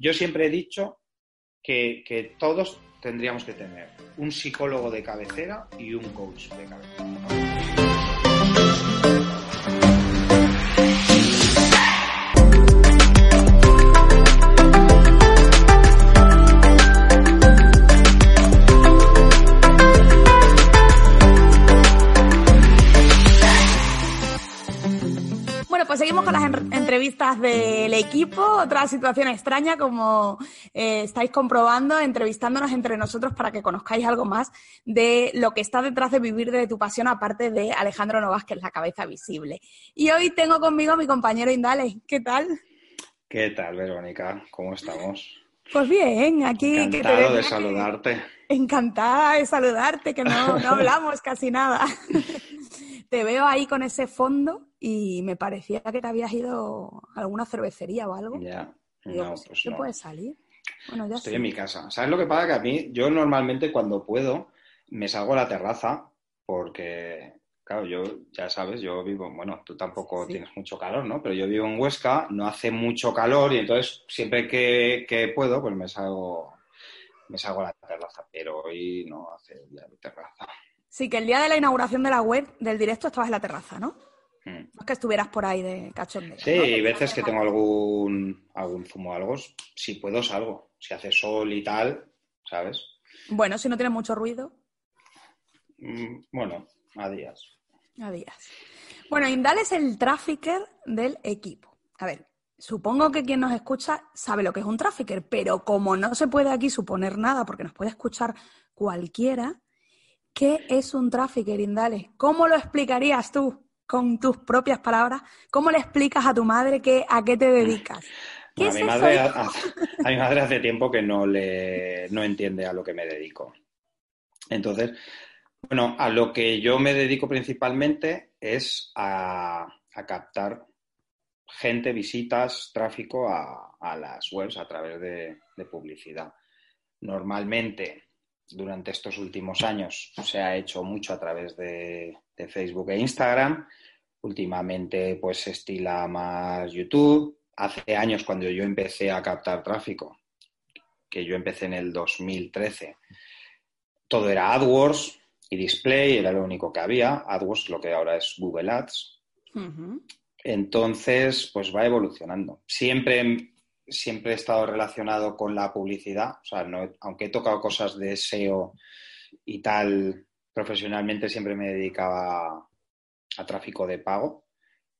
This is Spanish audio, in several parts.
Yo siempre he dicho que, que todos tendríamos que tener un psicólogo de cabecera y un coach de cabecera. Pues seguimos con las entrevistas del equipo. Otra situación extraña, como eh, estáis comprobando, entrevistándonos entre nosotros para que conozcáis algo más de lo que está detrás de vivir de tu pasión, aparte de Alejandro Novas, que es la cabeza visible. Y hoy tengo conmigo a mi compañero Indale. ¿Qué tal? ¿Qué tal, Verónica? ¿Cómo estamos? Pues bien, aquí que te Encantado de saludarte. Encantada de saludarte, que no, no hablamos casi nada. Te veo ahí con ese fondo y me parecía que te habías ido a alguna cervecería o algo. Ya. Digo, No, pues, pues ¿qué no. puede salir? Bueno, ya Estoy sí. en mi casa. ¿Sabes lo que pasa? Que a mí, yo normalmente cuando puedo, me salgo a la terraza porque, claro, yo, ya sabes, yo vivo, bueno, tú tampoco Sí. tienes mucho calor, ¿no? Pero yo vivo en Huesca, no hace mucho calor y entonces siempre que, que puedo, pues me salgo, me salgo a la terraza. Pero hoy no hace día de terraza. Sí, que el día de la inauguración de la web, del directo, estabas en la terraza, ¿no? Mm. No es que estuvieras por ahí de cachondeo. Sí, ¿no? hay veces que tengo algún, algún zumo o algo, si puedo salgo. Si hace sol y tal, ¿sabes? Bueno, si no tiene mucho ruido, Mm, Bueno, a días. a días. Bueno, Indal es el trafficker del equipo. A ver, supongo que quien nos escucha sabe lo que es un trafficker, pero como no se puede aquí suponer nada, porque nos puede escuchar cualquiera, ¿qué es un trafficker, Indale? ¿Cómo lo explicarías tú con tus propias palabras? ¿Cómo le explicas a tu madre que, a qué te dedicas? ¿Qué Bueno, a, mi madre, hace- a mi madre hace tiempo que no, le, no entiende a lo que me dedico. Entonces, bueno, a lo que yo me dedico principalmente es a, a captar gente, visitas, tráfico a, a las webs a través de, de publicidad. Normalmente, durante estos últimos años, se ha hecho mucho a través de, de Facebook e Instagram. Últimamente, pues se estila más YouTube. Hace años, cuando yo empecé a captar tráfico, que yo empecé en el 2013, todo era AdWords y Display, era lo único que había. AdWords, lo que ahora es Google Ads. Entonces, pues va evolucionando. Siempre, siempre he estado relacionado con la publicidad, o sea, no- aunque he tocado cosas de SEO y tal, profesionalmente siempre me dedicaba a tráfico de pago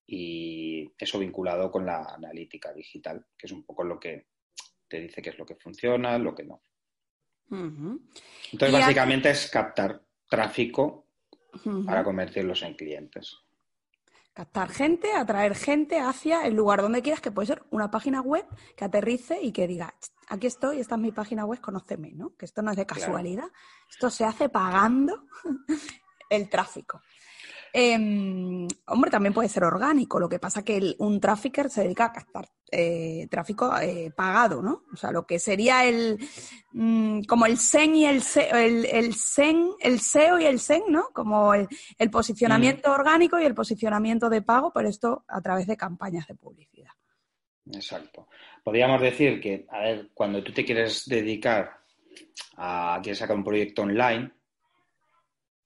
y eso vinculado con la analítica digital, que es un poco lo que te dice qué es lo que funciona, lo que no. Entonces, a- básicamente es captar tráfico para convertirlos en clientes. Captar gente, atraer gente hacia el lugar donde quieras, que puede ser una página web que aterrice y que diga, "Ch, aquí estoy, esta es mi página web, conóceme, ¿no? Que esto no es de Claro. casualidad, esto se hace pagando el tráfico. Em, hombre, también puede ser orgánico, lo que pasa que el- un trafficker se dedica a captar eh, tráfico eh, pagado, ¿no? O sea, lo que sería el mm, como el SEN y el, SE el, el SEN, el SEO y el SEN, ¿no? Como el, el posicionamiento orgánico y el posicionamiento de pago, pero esto a través de campañas de publicidad. Exacto. Podríamos decir que, a ver, cuando tú te quieres dedicar a, quieres sacar un proyecto online,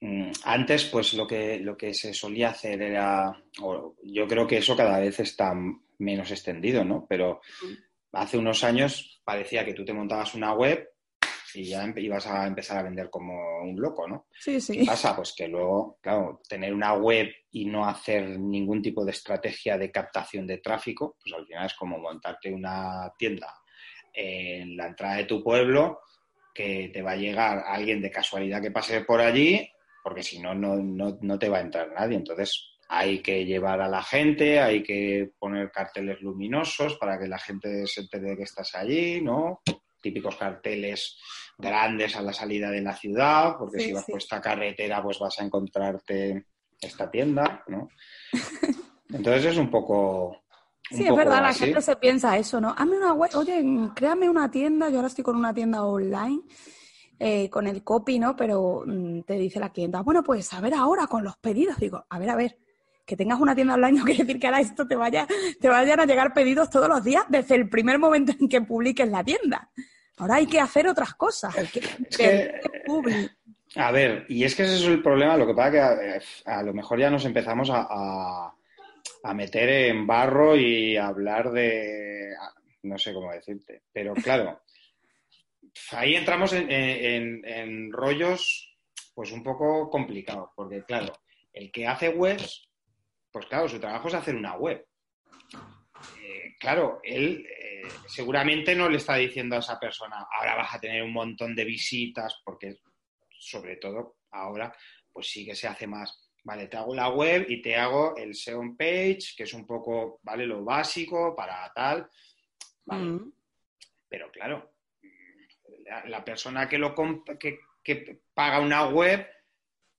mm, antes, pues lo que, lo que se solía hacer era, o yo creo que eso cada vez está menos extendido, ¿no? Pero hace unos años parecía que tú te montabas una web y ya ibas a empezar a vender como un loco, ¿no? Sí, ¿Qué sí. pasa? Pues que luego, claro, tener una web y no hacer ningún tipo de estrategia de captación de tráfico, pues al final es como montarte una tienda en la entrada de tu pueblo que te va a llegar alguien de casualidad que pase por allí, porque si no, no, no, no te va a entrar nadie. Entonces hay que llevar a la gente, hay que poner carteles luminosos para que la gente se entere de que estás allí, ¿no? Típicos carteles grandes a la salida de la ciudad, porque Sí, si vas sí. por esta carretera, pues vas a encontrarte esta tienda, ¿no? Entonces es un poco. Sí, es verdad, la gente se piensa eso, ¿no? Hazme una web, oye, créame una tienda, yo ahora estoy con una tienda online, eh, con el copy, ¿no? Pero mm, te dice la clienta, bueno, pues a ver ahora con los pedidos. Digo, a ver, a ver, que tengas una tienda online no quiere decir que ahora esto te vaya, te vayan a llegar pedidos todos los días desde el primer momento en que publiques la tienda. Ahora hay que hacer otras cosas. a ver, y es que ese es el problema. Lo que pasa que a, lo mejor ya nos empezamos a, meter en barro y a hablar de. No sé cómo decirte. Pero claro, ahí entramos en, rollos pues un poco complicados. Porque claro, el que hace webs, pues claro, su trabajo es hacer una web. Eh, claro, él seguramente no le está diciendo a esa persona, ahora vas a tener un montón de visitas, porque sobre todo ahora, pues sí que se hace más. Vale, te hago la web y te hago el SEO page, que es un poco, ¿vale? Lo básico para tal. Mm. Pero claro, la, persona que, lo que, que paga una web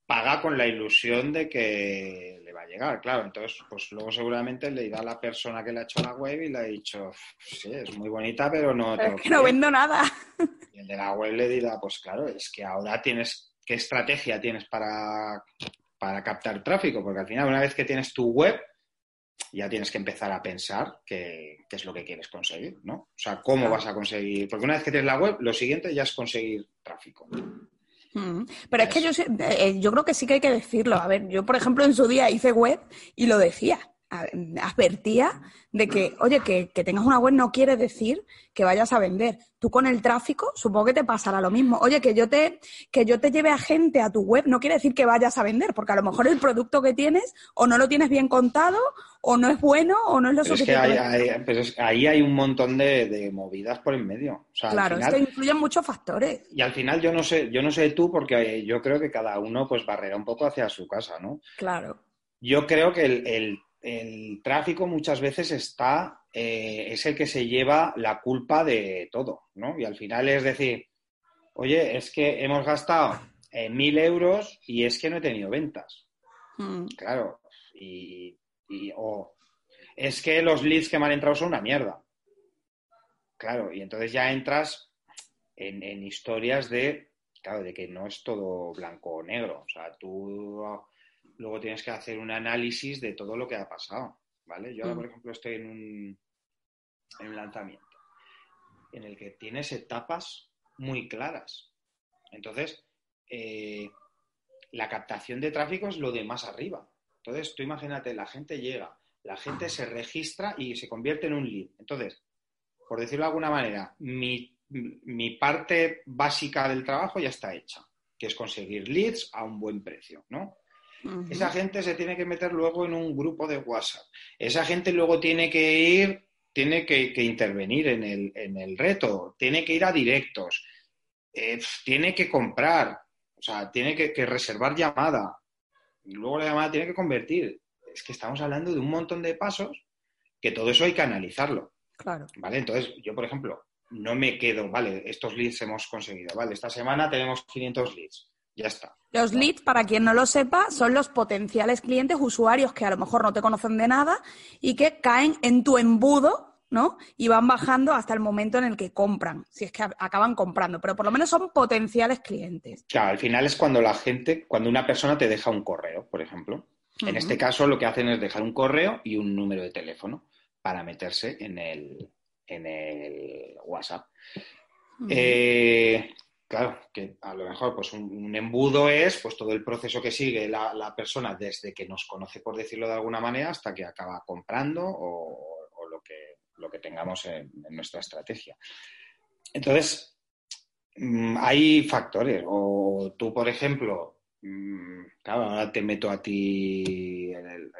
paga con la ilusión de que va a llegar, claro. Entonces, pues luego seguramente le irá a la persona que le ha hecho la web y le ha dicho, sí, es muy bonita, pero no... es que no vendo nada. Y el de la web le dirá, pues claro, es que ahora tienes, ¿qué estrategia tienes para, para captar tráfico? Porque al final, una vez que tienes tu web, ya tienes que empezar a pensar qué, qué es lo que quieres conseguir, ¿no? O sea, cómo vas a conseguir... Porque una vez que tienes la web, lo siguiente ya es conseguir tráfico. Pero es que yo, eh, yo creo que sí que hay que decirlo. A ver, yo, por ejemplo, en su día hice web y lo decía advertía de que, oye, que, tengas una web no quiere decir que vayas a vender. Tú con el tráfico, supongo que te pasará lo mismo. Oye, que yo te, que yo te lleve a gente a tu web no quiere decir que vayas a vender, porque a lo mejor el producto que tienes o no lo tienes bien contado, o no es bueno, o no es lo suficiente. Es que ahí hay un montón de, movidas por en medio. claro, es que influyen muchos factores. Y al final yo no sé, yo no sé tú, porque yo creo que cada uno pues barrera un poco hacia su casa, ¿no? Claro. Yo creo que el el tráfico muchas veces está, eh, es el que se lleva la culpa de todo, ¿no? Y al final es decir, oye, es que hemos gastado eh, mil euros y es que no he tenido ventas. Hmm. Claro, y, o es que los leads que me han entrado son una mierda. Claro, y entonces ya entras en, en historias de, claro, de que no es todo blanco o negro. O sea, tú luego tienes que hacer un análisis de todo lo que ha pasado, ¿vale? Yo ahora, mm. por ejemplo, estoy en un, en un lanzamiento en el que tienes etapas muy claras. Entonces, eh, la captación de tráfico es lo de más arriba. Entonces, tú imagínate, la gente llega, la gente se registra y se convierte en un lead. Entonces, por decirlo de alguna manera, mi, mi parte básica del trabajo ya está hecha, que es conseguir leads a un buen precio, ¿no? Esa gente se tiene que meter luego en un grupo de WhatsApp. Esa gente luego tiene que ir, tiene que, intervenir en el, reto, tiene que ir a directos, eh, tiene que comprar, o sea, tiene que, reservar llamada. Y luego la llamada tiene que convertir. Es que estamos hablando de un montón de pasos que todo eso hay que analizarlo. Claro. ¿Vale? Entonces, yo, por ejemplo, no me quedo, vale, estos leads hemos conseguido, vale, esta semana tenemos 500 leads ya está. Los leads, para quien no lo sepa, son los potenciales clientes, usuarios que a lo mejor no te conocen de nada y que caen en tu embudo, ¿no? Y van bajando hasta el momento en el que compran, si es que acaban comprando, pero por lo menos son potenciales clientes. Claro, al final es cuando la gente, cuando una persona te deja un correo, por ejemplo. En este caso lo que hacen es dejar un correo y un número de teléfono para meterse en el, en el WhatsApp. eh, Claro, que a lo mejor pues un, embudo es pues todo el proceso que sigue la, persona desde que nos conoce, por decirlo de alguna manera, hasta que acaba comprando o, lo, que, lo que tengamos en, nuestra estrategia. Entonces, mm, hay factores. O tú, por ejemplo, mm, claro, ahora te meto a ti en el,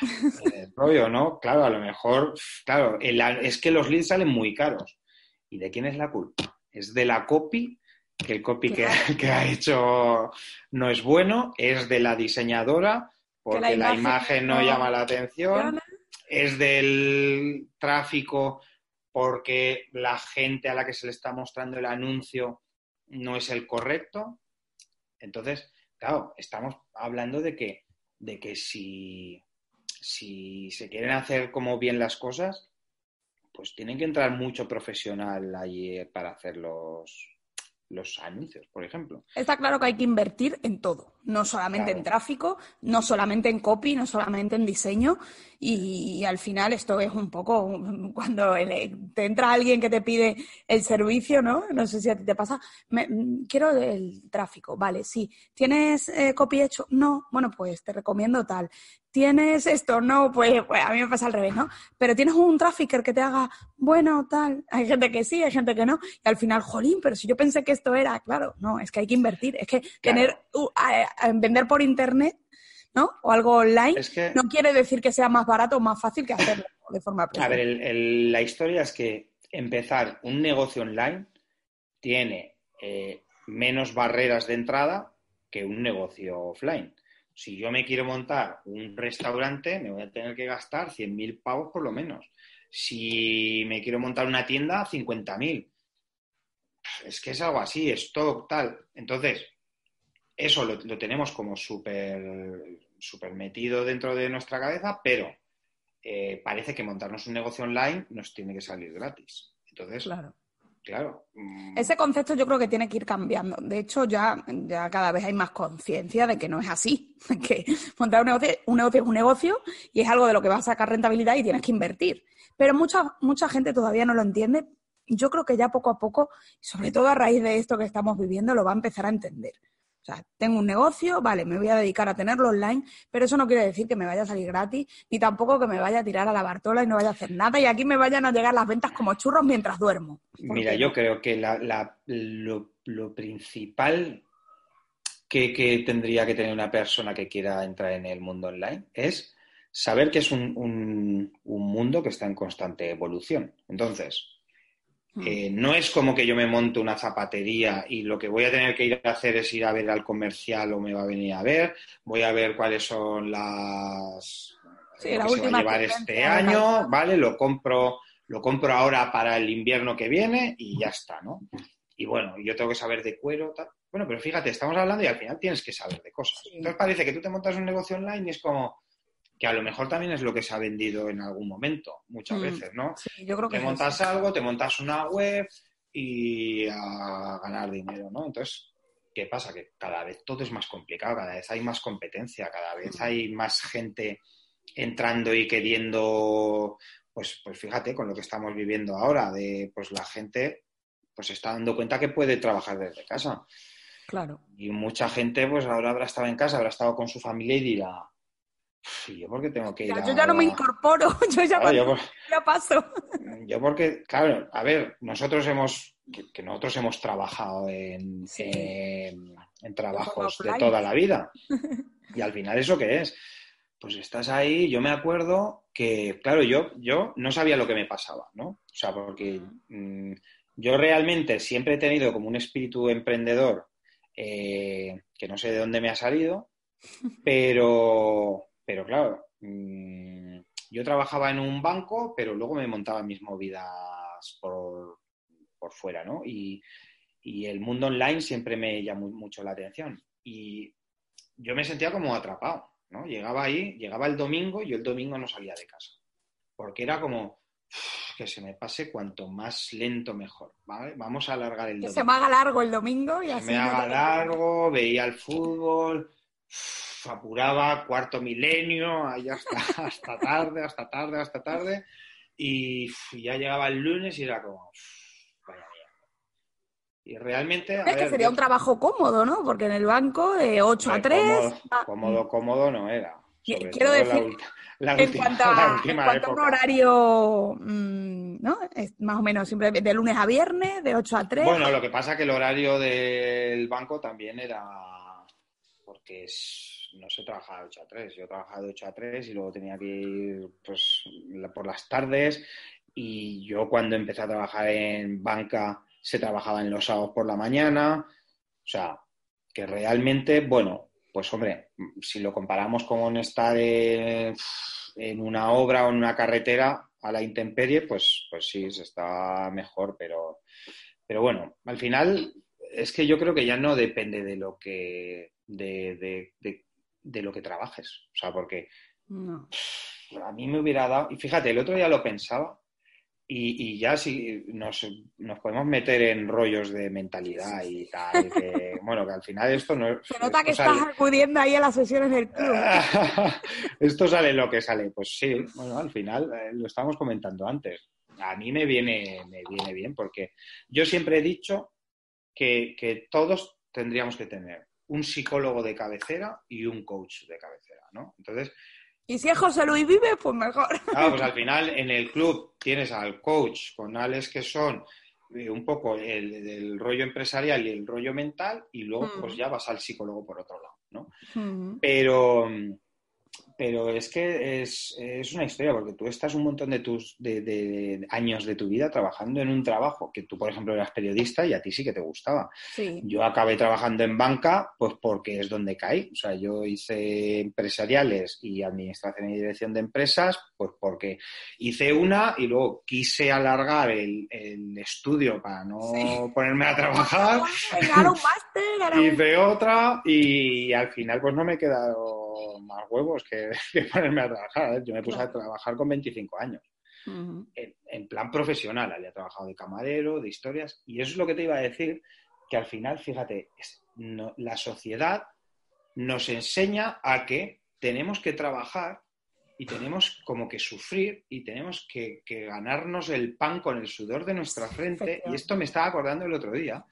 rollo, ¿no? Claro, a lo mejor, claro, es que los leads salen muy caros. ¿Y de quién es la culpa? ¿Es de la copy que el copy que, ha hecho no es bueno, es de la diseñadora porque la imagen, no, llama la atención, es del tráfico porque la gente a la que se le está mostrando el anuncio no es el correcto. Entonces, claro, estamos hablando de que, de que si, si se quieren hacer como bien las cosas, pues tienen que entrar mucho profesional allí para hacerlos los anuncios, por ejemplo. Está claro que hay que invertir en todo, no solamente en tráfico, no solamente en copy, no solamente en diseño. Y, al final esto es un poco cuando te entra alguien que te pide el servicio, ¿no? No sé si a ti te pasa. quiero el tráfico, vale, sí. ¿Tienes eh, copy hecho? No, bueno, pues te recomiendo tal. ¿Tienes esto? No, pues, pues, a mí me pasa al revés, ¿no? Pero tienes un trafficker que te haga, bueno, tal. Hay gente que sí, hay gente que no. Y al final, jolín, pero si yo pensé que esto era, claro, no, es que hay que invertir. Es que tener, vender por internet, ¿no? O algo online, no quiere decir que sea más barato o más fácil que hacerlo de forma A ver, la historia es que empezar un negocio online tiene eh, menos barreras de entrada que un negocio offline si yo me quiero montar un restaurante, me voy a tener que gastar 100.000 pavos por lo menos. Si me quiero montar una tienda, 50.000. Es que es algo así, es todo tal. Entonces, eso lo, tenemos como súper super metido dentro de nuestra cabeza, pero eh, parece que montarnos un negocio online nos tiene que salir gratis. Entonces, claro. Claro. Mm. Ese concepto yo creo que tiene que ir cambiando. De hecho, ya, ya cada vez hay más conciencia de que no es así. Que montar un negocio, un negocio es un negocio y es algo de lo que va a sacar rentabilidad y tienes que invertir. Pero mucha, mucha gente todavía no lo entiende. Yo creo que ya poco a poco, sobre todo a raíz de esto que estamos viviendo, lo va a empezar a entender. O sea, tengo un negocio, vale, me voy a dedicar a tenerlo online, pero eso no quiere decir que me vaya a salir gratis, ni tampoco que me vaya a tirar a la Bartola y no vaya a hacer nada y aquí me vayan a llegar las ventas como churros mientras duermo. Mira, yo creo que lo, principal que, tendría que tener una persona que quiera entrar en el mundo online es saber que es un mundo que está en constante evolución. Entonces. Eh, no es como que yo me monte una zapatería y lo que voy a tener que ir a hacer es ir a ver al comercial o me va a venir a ver, voy a ver cuáles son las sí, que se va a llevar este año, ¿vale? Lo compro, lo compro ahora para el invierno que viene y ya está, ¿no? Y bueno, yo tengo que saber de cuero, tal. Bueno, pero fíjate, estamos hablando y al final tienes que saber de cosas. Entonces parece que tú te montas un negocio online y es como, que a lo mejor también es lo que se ha vendido en algún momento, muchas mm, veces, ¿no? Sí, yo creo que te montas algo, te montas una web y a ganar dinero, ¿no? Entonces, ¿qué pasa? Que cada vez todo es más complicado, cada vez hay más competencia, cada vez mm. hay más gente entrando y queriendo, pues, pues fíjate, con lo que estamos viviendo ahora, de pues la gente pues está dando cuenta que puede trabajar desde casa. Claro. Y mucha gente, pues ahora habrá estado en casa, habrá estado con su familia y dirá, yo porque tengo que ir Yo ya no me incorporo, yo ya, paso. Yo porque, claro, a ver, nosotros hemos, que, nosotros hemos trabajado en, en, trabajos de toda la vida. Y al final, ¿eso qué es? Pues estás ahí, yo me acuerdo que, claro, yo, yo no sabía lo que me pasaba, ¿no? O sea, porque mm, yo realmente siempre he tenido como un espíritu emprendedor eh, que no sé de dónde me ha salido, pero, pero claro, mm, yo trabajaba en un banco, pero luego me montaba mis movidas por, por fuera, ¿no? Y, el mundo online siempre me llamó mucho la atención. Y yo me sentía como atrapado, ¿no? Llegaba ahí, llegaba el domingo y yo el domingo no salía de casa. Porque era como que se me pase cuanto más lento mejor, ¿vale? Vamos a alargar el domingo. Que se me haga largo el domingo y así. Se me haga largo, veía el fútbol apuraba cuarto milenio, ahí hasta, hasta tarde, hasta tarde, hasta tarde, y ya llegaba el lunes y era como, vaya Y realmente... es que sería un trabajo cómodo, ¿no? Porque en el banco de 8 a 3... Cómodo, cómodo, no era. Quiero decir, en cuanto a, un horario, mm, ¿no? Es más o menos siempre de lunes a viernes, de 8 a 3. Bueno, lo que pasa es que el horario del banco también era porque es no se trabajaba de 8 a 3, yo trabajaba de 8 a 3 y luego tenía que ir pues, por las tardes. Y yo cuando empecé a trabajar en banca se trabajaba en los sábados por la mañana, o sea, que realmente, bueno, pues hombre, si lo comparamos con estar en, en una obra o en una carretera a la intemperie, pues, pues sí, se está mejor, pero, pero bueno, al final es que yo creo que ya no depende de lo que de, de lo que trabajes. O sea, porque a mí me hubiera dado, y fíjate, el otro día lo pensaba, y, ya si nos, nos, podemos meter en rollos de mentalidad y tal, que, bueno, que al final esto no... Se nota que estás acudiendo ahí a las sesiones del club. esto sale lo que sale, pues sí, bueno, al final eh, lo estábamos comentando antes. A mí me viene, me viene bien porque yo siempre he dicho que, que todos tendríamos que tener un psicólogo de cabecera y un coach de cabecera, ¿no? Entonces, y si es José Luis Vive, pues mejor. Claro, pues al final en el club tienes al coach con Alex que son eh, un poco el, rollo empresarial y el rollo mental y luego pues mm. ya vas al psicólogo por otro lado, ¿no? Mm. Pero pero es que es, una historia, porque tú estás un montón de tus de, años de tu vida trabajando en un trabajo que tú, por ejemplo, eras periodista y a ti sí que te gustaba. Yo acabé trabajando en banca, pues porque es donde caí. O sea, yo hice empresariales y administración y dirección de empresas, pues porque hice una y luego quise alargar el, estudio para no ponerme a trabajar. hice otra y al final pues no me he quedado más huevos que que, ponerme a trabajar. ¿eh? Yo me puse a trabajar con 25 años. en, plan profesional, había trabajado de camarero, de historias, y eso es lo que te iba a decir, que al final, fíjate, la sociedad nos enseña a que tenemos que trabajar y tenemos como que sufrir y tenemos que, que, ganarnos el pan con el sudor de nuestra frente. Y esto me estaba acordando el otro día.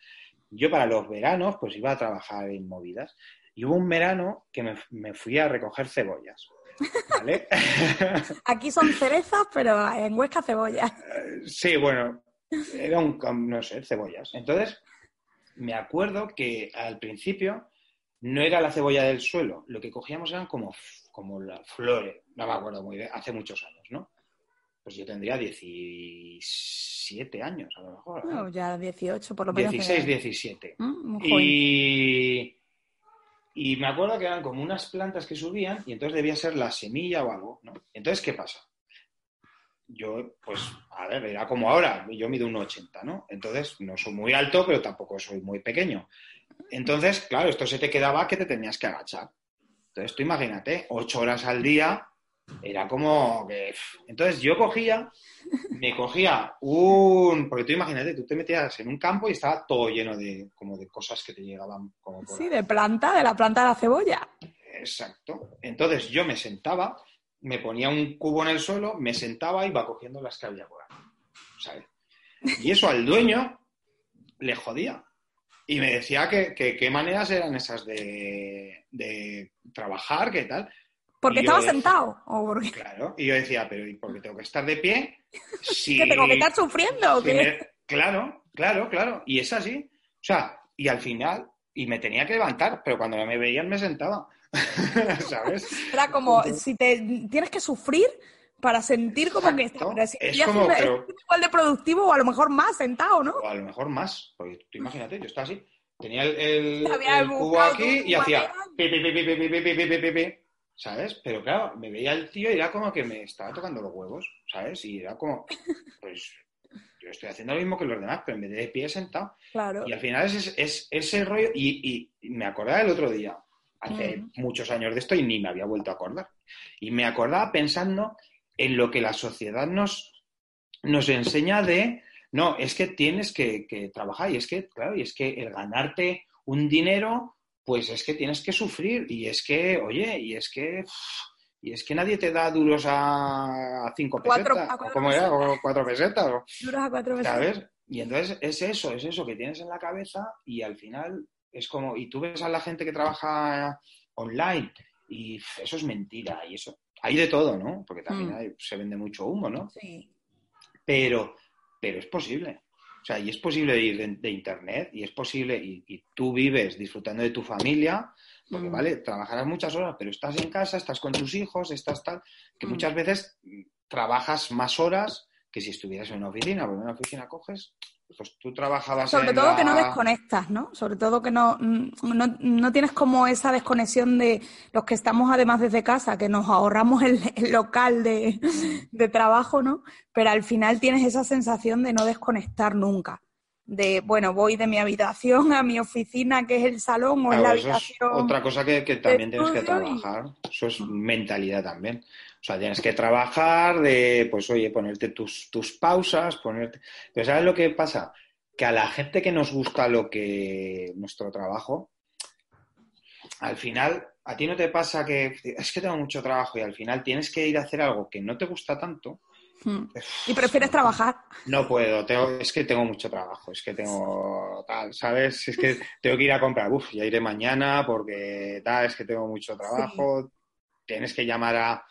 Yo para los veranos pues iba a trabajar en movidas y hubo un verano que me, fui a recoger cebollas. ¿Vale? Aquí son cerezas, pero en Huesca cebollas. Eh, sí, bueno, era un, no sé, cebollas. Entonces, me acuerdo que al principio no era la cebolla del suelo, lo que cogíamos eran como, como las flores, no me acuerdo muy bien, hace muchos años, ¿no? Pues yo tendría 17 años, a lo mejor. No, ya 18, por lo menos. 16, 17. Mm, y y me acuerdo que eran como unas plantas que subían y entonces debía ser la semilla o algo, ¿no? Entonces, ¿qué pasa? Yo, pues, a ver, era como ahora, yo mido un 80, ¿no? Entonces, no soy muy alto, pero tampoco soy muy pequeño. Entonces, claro, esto se te quedaba que te tenías que agachar. Entonces, tú imagínate, ocho horas al día era como que... Entonces yo cogía, me cogía un... Porque tú imagínate, tú te metías en un campo y estaba todo lleno de, como de cosas que te llegaban como Sí, de planta, de la planta de la cebolla. Exacto. Entonces yo me sentaba, me ponía un cubo en el suelo, me sentaba y iba cogiendo las que había por ahí. ¿sabes? Y eso al dueño le jodía. Y me decía que qué maneras eran esas de, de trabajar, qué tal. ¿Porque estaba sentado? Claro, y yo decía, pero ¿y por qué tengo que estar de pie? Si, ¿Que tengo que estar sufriendo o qué? Claro, claro, claro. Y es así. O sea, y al final, y me tenía que levantar, pero cuando me veían me sentaba. ¿Sabes? Era como, si te tienes que sufrir para sentir como que estás es como, igual de productivo o a lo mejor más sentado, ¿no? O a lo mejor más, porque tú imagínate, yo estaba así, tenía el, cubo aquí y hacía ¿sabes? Pero claro, me veía el tío y era como que me estaba tocando los huevos, ¿sabes? Y era como, pues yo estoy haciendo lo mismo que los demás, pero en vez de pie sentado. Claro. Y al final es, es, ese rollo, y, me acordaba el otro día, hace mm. muchos años de esto y ni me había vuelto a acordar. Y me acordaba pensando en lo que la sociedad nos, nos enseña de, no, es que tienes que, que trabajar y es que, claro, y es que el ganarte un dinero pues es que tienes que sufrir y es que, oye, y es que y es que nadie te da duros a, cinco pesetas, o como era, o cuatro pesetas. duros a cuatro pesetas. ¿Sabes? Y entonces es eso, es eso que tienes en la cabeza y al final es como, y tú ves a la gente que trabaja online y eso es mentira y eso, hay de todo, ¿no? Porque también mm. se vende mucho humo, ¿no? Sí. Pero, pero es posible. O sea, y es posible ir de, Internet y es posible, y, tú vives disfrutando de tu familia, porque, mm. vale, trabajarás muchas horas, pero estás en casa, estás con tus hijos, estás tal, que mm. muchas veces trabajas más horas que si estuvieras en una oficina, porque en una oficina coges, pues tú trabajabas. Sobre todo que no desconectas, ¿no? Sobre todo que no, no, tienes como esa desconexión de los que estamos además desde casa, que nos ahorramos el, local de, de, trabajo, ¿no? Pero al final tienes esa sensación de no desconectar nunca. De, bueno, voy de mi habitación a mi oficina, que es el salón, o en la habitación. otra cosa que, también tienes que trabajar. Eso es mentalidad también. O sea, tienes que trabajar de, pues oye, ponerte tus, tus pausas, ponerte... Pero ¿sabes lo que pasa? Que a la gente que nos gusta lo que... nuestro trabajo, al final, a ti no te pasa que es que tengo mucho trabajo y al final tienes que ir a hacer algo que no te gusta tanto. Hmm. Y prefieres trabajar. No puedo, tengo, es que tengo mucho trabajo, es que tengo tal, ¿sabes? Es que tengo que ir a comprar, uff, ya iré mañana porque tal, es que tengo mucho trabajo. Tienes que llamar a,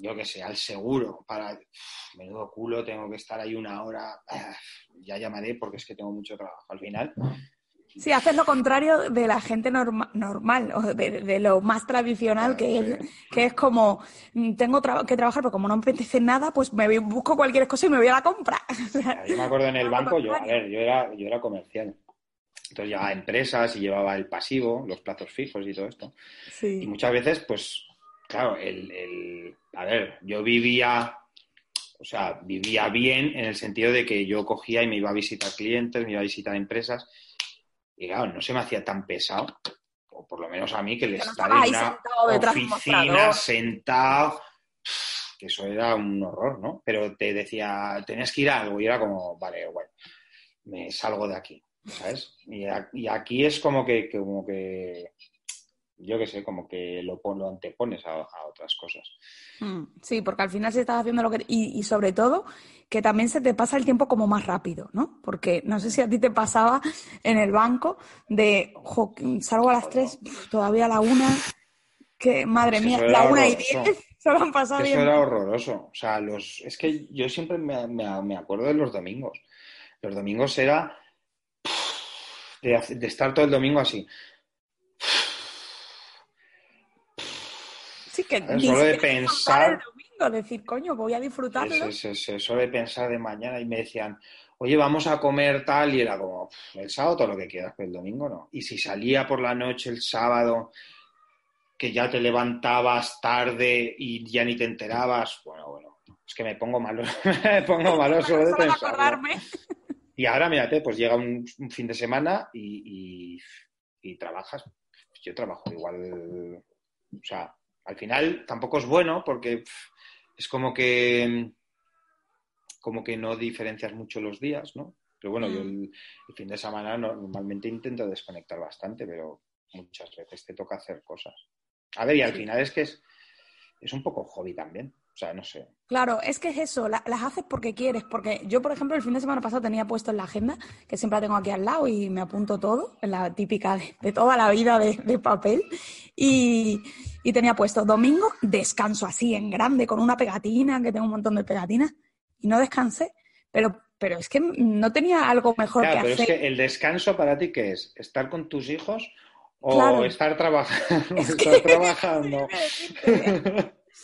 yo qué sé, al seguro para, menudo culo, tengo que estar ahí una hora, ya llamaré porque es que tengo mucho trabajo. Al final. Sí, haces lo contrario de la gente normal, o de, lo más tradicional, que es, que es como, mm, tengo que trabajar, pero como no me apetece nada, pues me busco cualquier cosa y me voy a la compra. yo me acuerdo en el banco, yo, a ver, yo era, yo era comercial. Entonces llevaba empresas y llevaba el pasivo, los plazos fijos y todo esto. Y muchas veces, pues, claro, el, a ver, yo vivía, o sea, vivía bien en el sentido de que yo cogía y me iba a visitar clientes, me iba a visitar empresas, y claro, no se me hacía tan pesado, o por lo menos a mí, que el estar en una oficina sentado, que eso era un horror, ¿no? Pero te decía, tenías que ir a algo y era como, vale, bueno, me salgo de aquí, ¿sabes? Y, aquí es como que, como que yo qué sé, como que lo, lo antepones a, otras cosas. Mm, sí, porque al final se está haciendo lo que... Y, sobre todo, que también se te pasa el tiempo como más rápido, ¿no? Porque no sé si a ti te pasaba en el banco de, salgo a las tres, todavía a la una, que madre mía, la una y diez, se lo han pasado Eso era horroroso. O sea, los, es que yo siempre me, me, acuerdo de los domingos. Los domingos era de estar todo el domingo así. Que solo de pensar. El domingo, decir, coño, voy a disfrutarlo. Se, suele pensar de mañana y me decían, oye, vamos a comer tal, y era como, el sábado todo lo que quieras, pero el domingo no. Y si salía por la noche el sábado, que ya te levantabas tarde y ya ni te enterabas, bueno, bueno, es que me pongo malo, me pongo malo solo de pensar. Y ahora, mírate, pues llega un, fin de semana y, y, y trabajas. Yo trabajo igual, o sea, al final tampoco es bueno porque es como que como que no diferencias mucho los días, ¿no? Pero bueno, yo mm. el, fin de semana normalmente intento desconectar bastante, pero muchas veces te toca hacer cosas. A ver, y al final es que es, es un poco hobby también. O sea, no sé. Claro, es que es eso, las haces porque quieres, porque yo, por ejemplo, el fin de semana pasado tenía puesto en la agenda, que siempre la tengo aquí al lado y me apunto todo, en la típica de, toda la vida de, papel, y, tenía puesto domingo, descanso así, en grande, con una pegatina, que tengo un montón de pegatinas, y no descansé, pero, pero es que no tenía algo mejor que pero hacer. Es que el descanso para ti, ¿qué es? ¿Estar con tus hijos o estar trabajando? estar trabajando.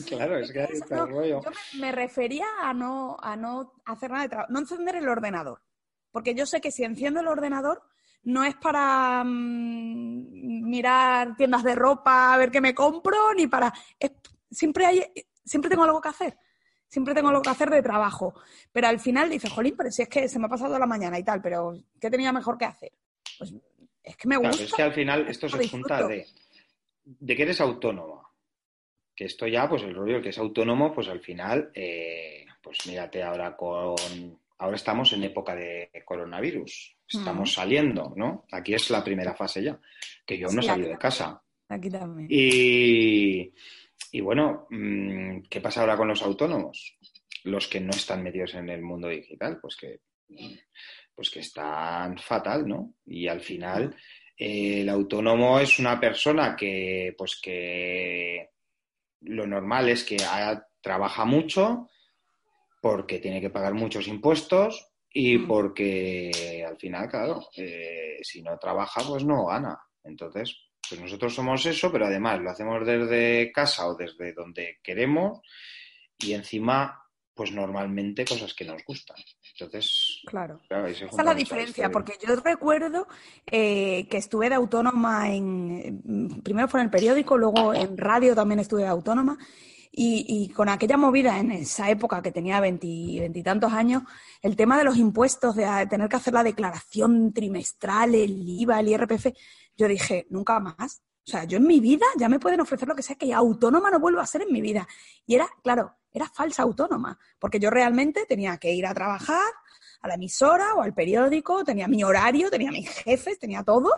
Claro, es que ahí está el rollo. Yo me, refería a no, a no hacer nada de trabajo, no encender el ordenador. Porque yo sé que si enciendo el ordenador no es para mm, mirar tiendas de ropa, a ver qué me compro, ni para. siempre, hay, siempre tengo algo que hacer. Siempre tengo algo que hacer de trabajo. Pero al final dices, jolín, pero si es que se me ha pasado la mañana y tal, pero ¿qué tenía mejor que hacer? Pues es que me gusta. es que al final esto se junta de, de que eres autónoma que esto ya, pues el rollo que es autónomo, pues al final, eh, pues mírate ahora con, ahora estamos en época de coronavirus, estamos saliendo, ¿no? Aquí es la primera fase ya, que yo no he salido de casa. Aquí también. Y, y bueno, mm, ¿qué pasa ahora con los autónomos? Los que no están metidos en el mundo digital, pues que, pues que están fatal, ¿no? Y al final, eh, el autónomo es una persona que, pues que lo normal es que trabaja mucho porque tiene que pagar muchos impuestos y mm. porque al final, claro, eh, si no trabaja, pues no gana. Entonces, pues nosotros somos eso, pero además lo hacemos desde casa o desde donde queremos y encima, pues normalmente cosas que nos gustan. Entonces, claro. Esa es la diferencia, porque yo recuerdo eh, que estuve de autónoma en. Primero fue en el periódico, luego en radio también estuve de autónoma. Y, con aquella movida en esa época que tenía veintitantos años, el tema de los impuestos, de tener que hacer la declaración trimestral, el IVA, el IRPF, yo dije, nunca más. O sea, yo en mi vida ya me pueden ofrecer lo que sea, que autónoma no vuelvo a ser en mi vida. Y era, claro, era falsa autónoma, porque yo realmente tenía que ir a trabajar a la emisora o al periódico, tenía mi horario, tenía mis jefes, tenía todo,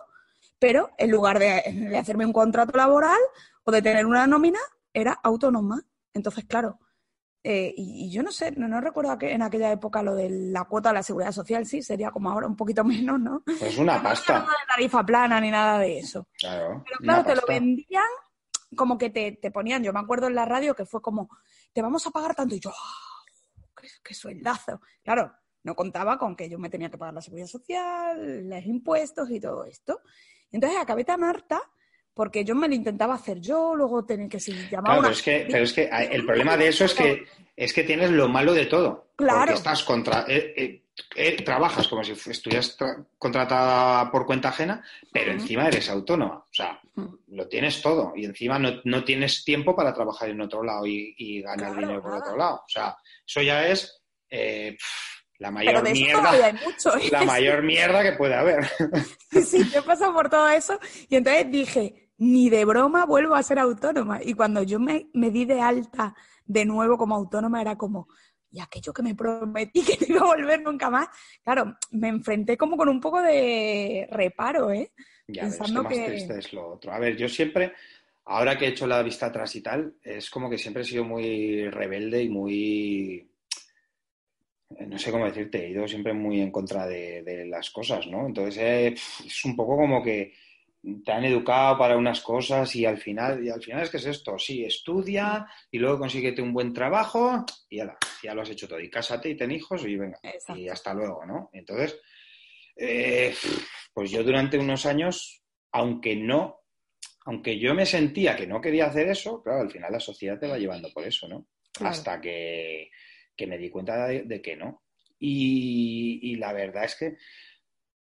pero en lugar de, hacerme un contrato laboral o de tener una nómina, era autónoma. Entonces, claro, eh, y, yo no sé, no, recuerdo que en aquella época lo de la cuota de la seguridad social, sí, sería como ahora un poquito menos, ¿no? Pues una pasta. No de tarifa plana ni nada de eso. Claro. Pero claro, te lo vendían como que te, te, ponían, yo me acuerdo en la radio que fue como, te vamos a pagar tanto, y yo, ¡oh, qué, sueldazo! Claro, no contaba con que yo me tenía que pagar la seguridad social, los impuestos y todo esto. Entonces acabé tan harta porque yo me lo intentaba hacer yo, luego tener que seguir llamando. Claro, pero, es que, el problema de eso es que, es que tienes lo malo de todo. Claro. Porque estás contra. Eh, eh, eh, trabajas como si estuvieras contratada por cuenta ajena, pero encima eres autónoma. O sea, lo tienes todo. Y encima no, tienes tiempo para trabajar en otro lado y, ganar dinero por otro lado. O sea, eso ya es. La mayor mierda. la mayor mierda que puede haber. Sí, yo paso por todo eso y entonces dije, ni de broma vuelvo a ser autónoma. Y cuando yo me, me di de alta de nuevo como autónoma era como, y aquello que me prometí que no iba a volver nunca más. Claro, me enfrenté como con un poco de reparo, ¿eh? Ya Pensando ves, que más triste es lo otro. A ver, yo siempre, ahora que he hecho la vista atrás y tal, es como que siempre he sido muy rebelde y muy no sé cómo decirte, he ido siempre muy en contra de, las cosas, ¿no? Entonces eh, es un poco como que te han educado para unas cosas y al final, y al final es que es esto, sí, estudia y luego consíguete un buen trabajo y ya, ya lo has hecho todo. Y cásate y ten hijos y venga, y hasta luego, ¿no? Entonces, eh, pues yo durante unos años, aunque no, aunque yo me sentía que no quería hacer eso, claro, al final la sociedad te va llevando por eso, ¿no? Hasta que que me di cuenta de, que no. Y, la verdad es que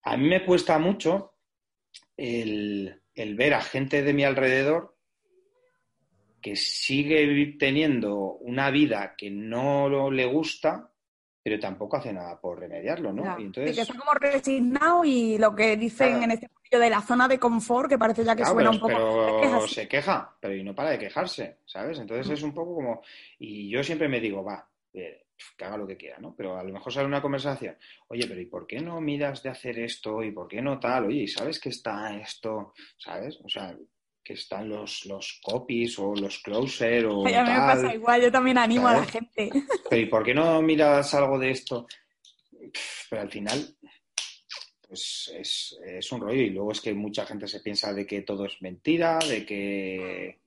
a mí me cuesta mucho el, ver a gente de mi alrededor que sigue teniendo una vida que no le gusta, pero tampoco hace nada por remediarlo, ¿no? Y entonces... que está como resignado y lo que dicen en este momento de la zona de confort, que parece ya que suena un poco... Pero se queja, pero y no para de quejarse, ¿sabes? Entonces es un poco como... Y yo siempre me digo, va, eh, que haga lo que quiera, ¿no? Pero a lo mejor sale una conversación, oye, pero ¿y por qué no miras de hacer esto? ¿Y por qué no tal? Oye, ¿y sabes que está esto? ¿Sabes? O sea, que están los, los copies o los closer o Ya me pasa igual, yo también animo a la gente. Pero ¿y por qué no miras algo de esto? Pero al final, pues es, es un rollo y luego es que mucha gente se piensa de que todo es mentira, de que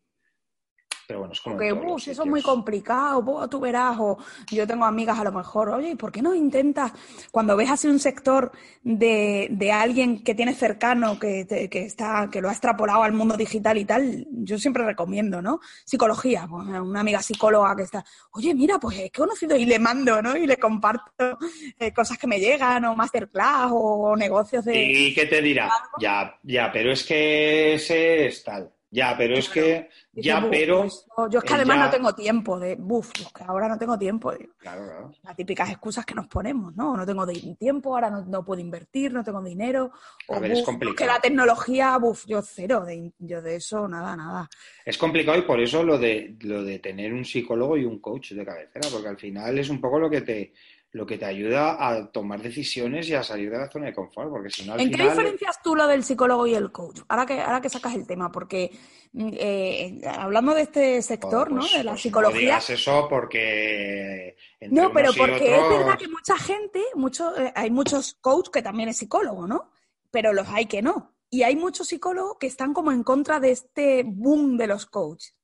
pero bueno, es como. Que, eso es muy complicado, tú verás, o yo tengo amigas a lo mejor, oye, ¿y por qué no intentas, cuando ves así un sector de, de alguien que tienes cercano, que, que, está, que lo ha extrapolado al mundo digital y tal, yo siempre recomiendo, ¿no? Psicología, pues, una amiga psicóloga que está, oye, mira, pues he conocido y le mando, ¿no? Y le comparto eh, cosas que me llegan, o masterclass, o negocios de. ¿Y qué te dirá? Ya, ya, pero es que ese es tal. Ya, pero es que, ya, pero... Pues, yo es que además no tengo tiempo de, buf, que ahora no tengo tiempo. Claro, claro. Las típicas excusas que nos ponemos, ¿no? No tengo tiempo, ahora no, puedo invertir, no tengo dinero. O, A ver, es complicado. Que la tecnología, buf, yo cero, de, yo de eso, nada, nada. Es complicado y por eso lo de, lo de tener un psicólogo y un coach de cabecera, porque al final es un poco lo que te lo que te ayuda a tomar decisiones y a salir de la zona de confort, porque si no al ¿En qué diferencias tú lo del psicólogo y el coach? Ahora que, ahora que sacas el tema, porque mm, eh, hablando de este sector, ¿no? Pues, de la pues psicología... No digas eso porque... no, pero porque es verdad que mucha gente, mucho, eh, hay muchos coach que también es psicólogo, ¿no? Pero los hay que no. Y hay muchos psicólogos que están como en contra de este boom de los coaches.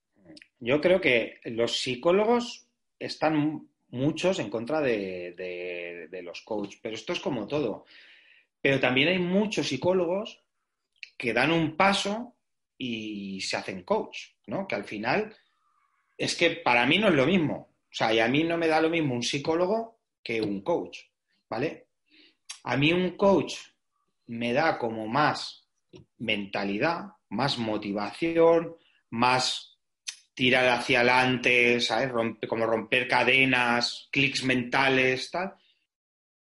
Yo creo que los psicólogos están muchos en contra de, los coaches, pero esto es como todo. Pero también hay muchos psicólogos que dan un paso y se hacen coach, ¿no? Que al final es que para mí no es lo mismo. O sea, y a mí no me da lo mismo un psicólogo que un coach, ¿vale? A mí un coach me da como más mentalidad, más motivación, más tirar hacia adelante, ¿sabes? como romper cadenas, clics mentales, tal.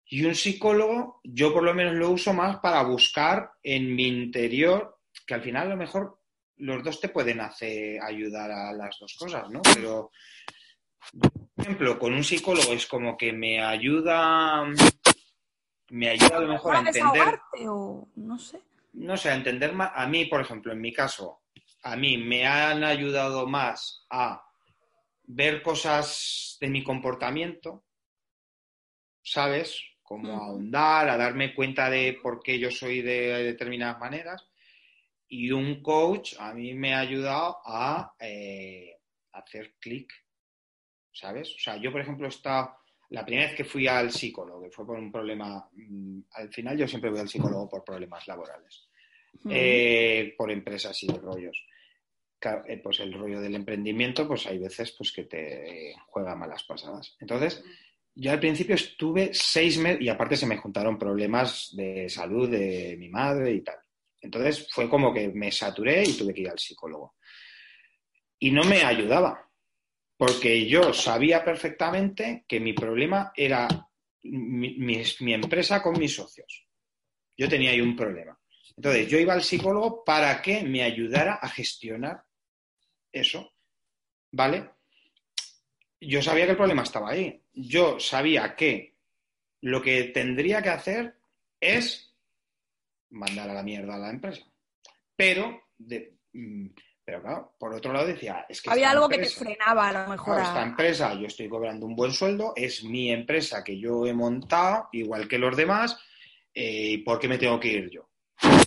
Y un psicólogo, yo por lo menos lo uso más para buscar en mi interior, que al final a lo mejor los dos te pueden hacer ayudar a las dos cosas, ¿no? Pero, por ejemplo, con un psicólogo es como que me ayuda, me ayuda a lo mejor a entender. O no sé. No sé, a entender más. A mí, por ejemplo, en mi caso, a mí me han ayudado más a ver cosas de mi comportamiento, ¿sabes? Como a ahondar, a darme cuenta de por qué yo soy de determinadas maneras. Y un coach a mí me ha ayudado a eh, hacer clic, ¿sabes? O sea, yo, por ejemplo, he estado, la primera vez que fui al psicólogo, que fue por un problema, mm, al final yo siempre voy al psicólogo por problemas laborales, eh, por empresas y rollos. Eh, pues el rollo del emprendimiento, pues hay veces pues que te juega malas pasadas. Entonces, yo al principio estuve seis meses, y aparte se me juntaron problemas de salud de mi madre y tal. Entonces fue como que me saturé y tuve que ir al psicólogo. Y no me ayudaba, porque yo sabía perfectamente que mi problema era mi, empresa con mis socios. Yo tenía ahí un problema. Entonces yo iba al psicólogo para que me ayudara a gestionar eso. ¿Vale? Yo sabía que el problema estaba ahí. Yo sabía que lo que tendría que hacer es mandar a la mierda a la empresa. Pero, mm, pero claro, por otro lado decía, es que... Había algo que te frenaba a lo mejor. Esta empresa, yo estoy cobrando un buen sueldo, es mi empresa que yo he montado, igual que los demás, eh, ¿por qué me tengo que ir yo?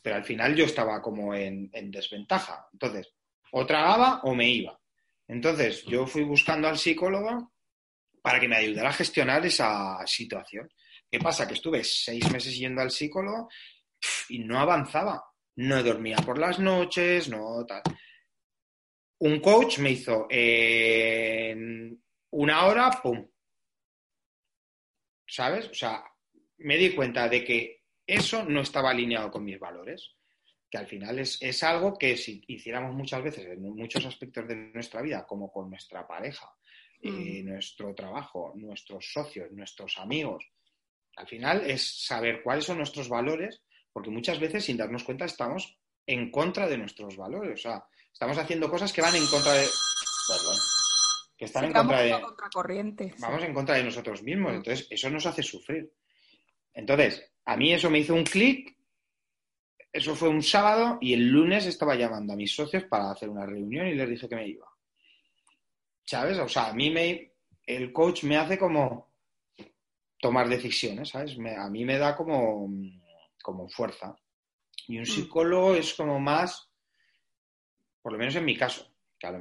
Pero al final yo estaba como en, en desventaja. Entonces, o tragaba o me iba. Entonces, yo fui buscando al psicólogo para que me ayudara a gestionar esa situación. ¿Qué pasa? Que estuve seis meses yendo al psicólogo y no avanzaba. No dormía por las noches, no tal. Un coach me hizo en una hora, ¡pum! ¿Sabes? O sea, me di cuenta de que eso no estaba alineado con mis valores. Que al final es, es algo que si hiciéramos muchas veces en muchos aspectos de nuestra vida, como con nuestra pareja, eh, mm. nuestro trabajo, nuestros socios, nuestros amigos, al final es saber cuáles son nuestros valores porque muchas veces, sin darnos cuenta, estamos en contra de nuestros valores. O sea, estamos haciendo cosas que van en contra de. Perdón. Que están en contra de. Vamos en contra de nosotros mismos. Mm. Entonces, eso nos hace sufrir. Entonces, a mí eso me hizo un clic. Eso fue un sábado y el lunes estaba llamando a mis socios para hacer una reunión y les dije que me iba. ¿Sabes? O sea, a mí me. El coach me hace como tomar decisiones, ¿sabes? a mí me da como como fuerza. Y un mm. psicólogo es como más, por lo menos en mi caso.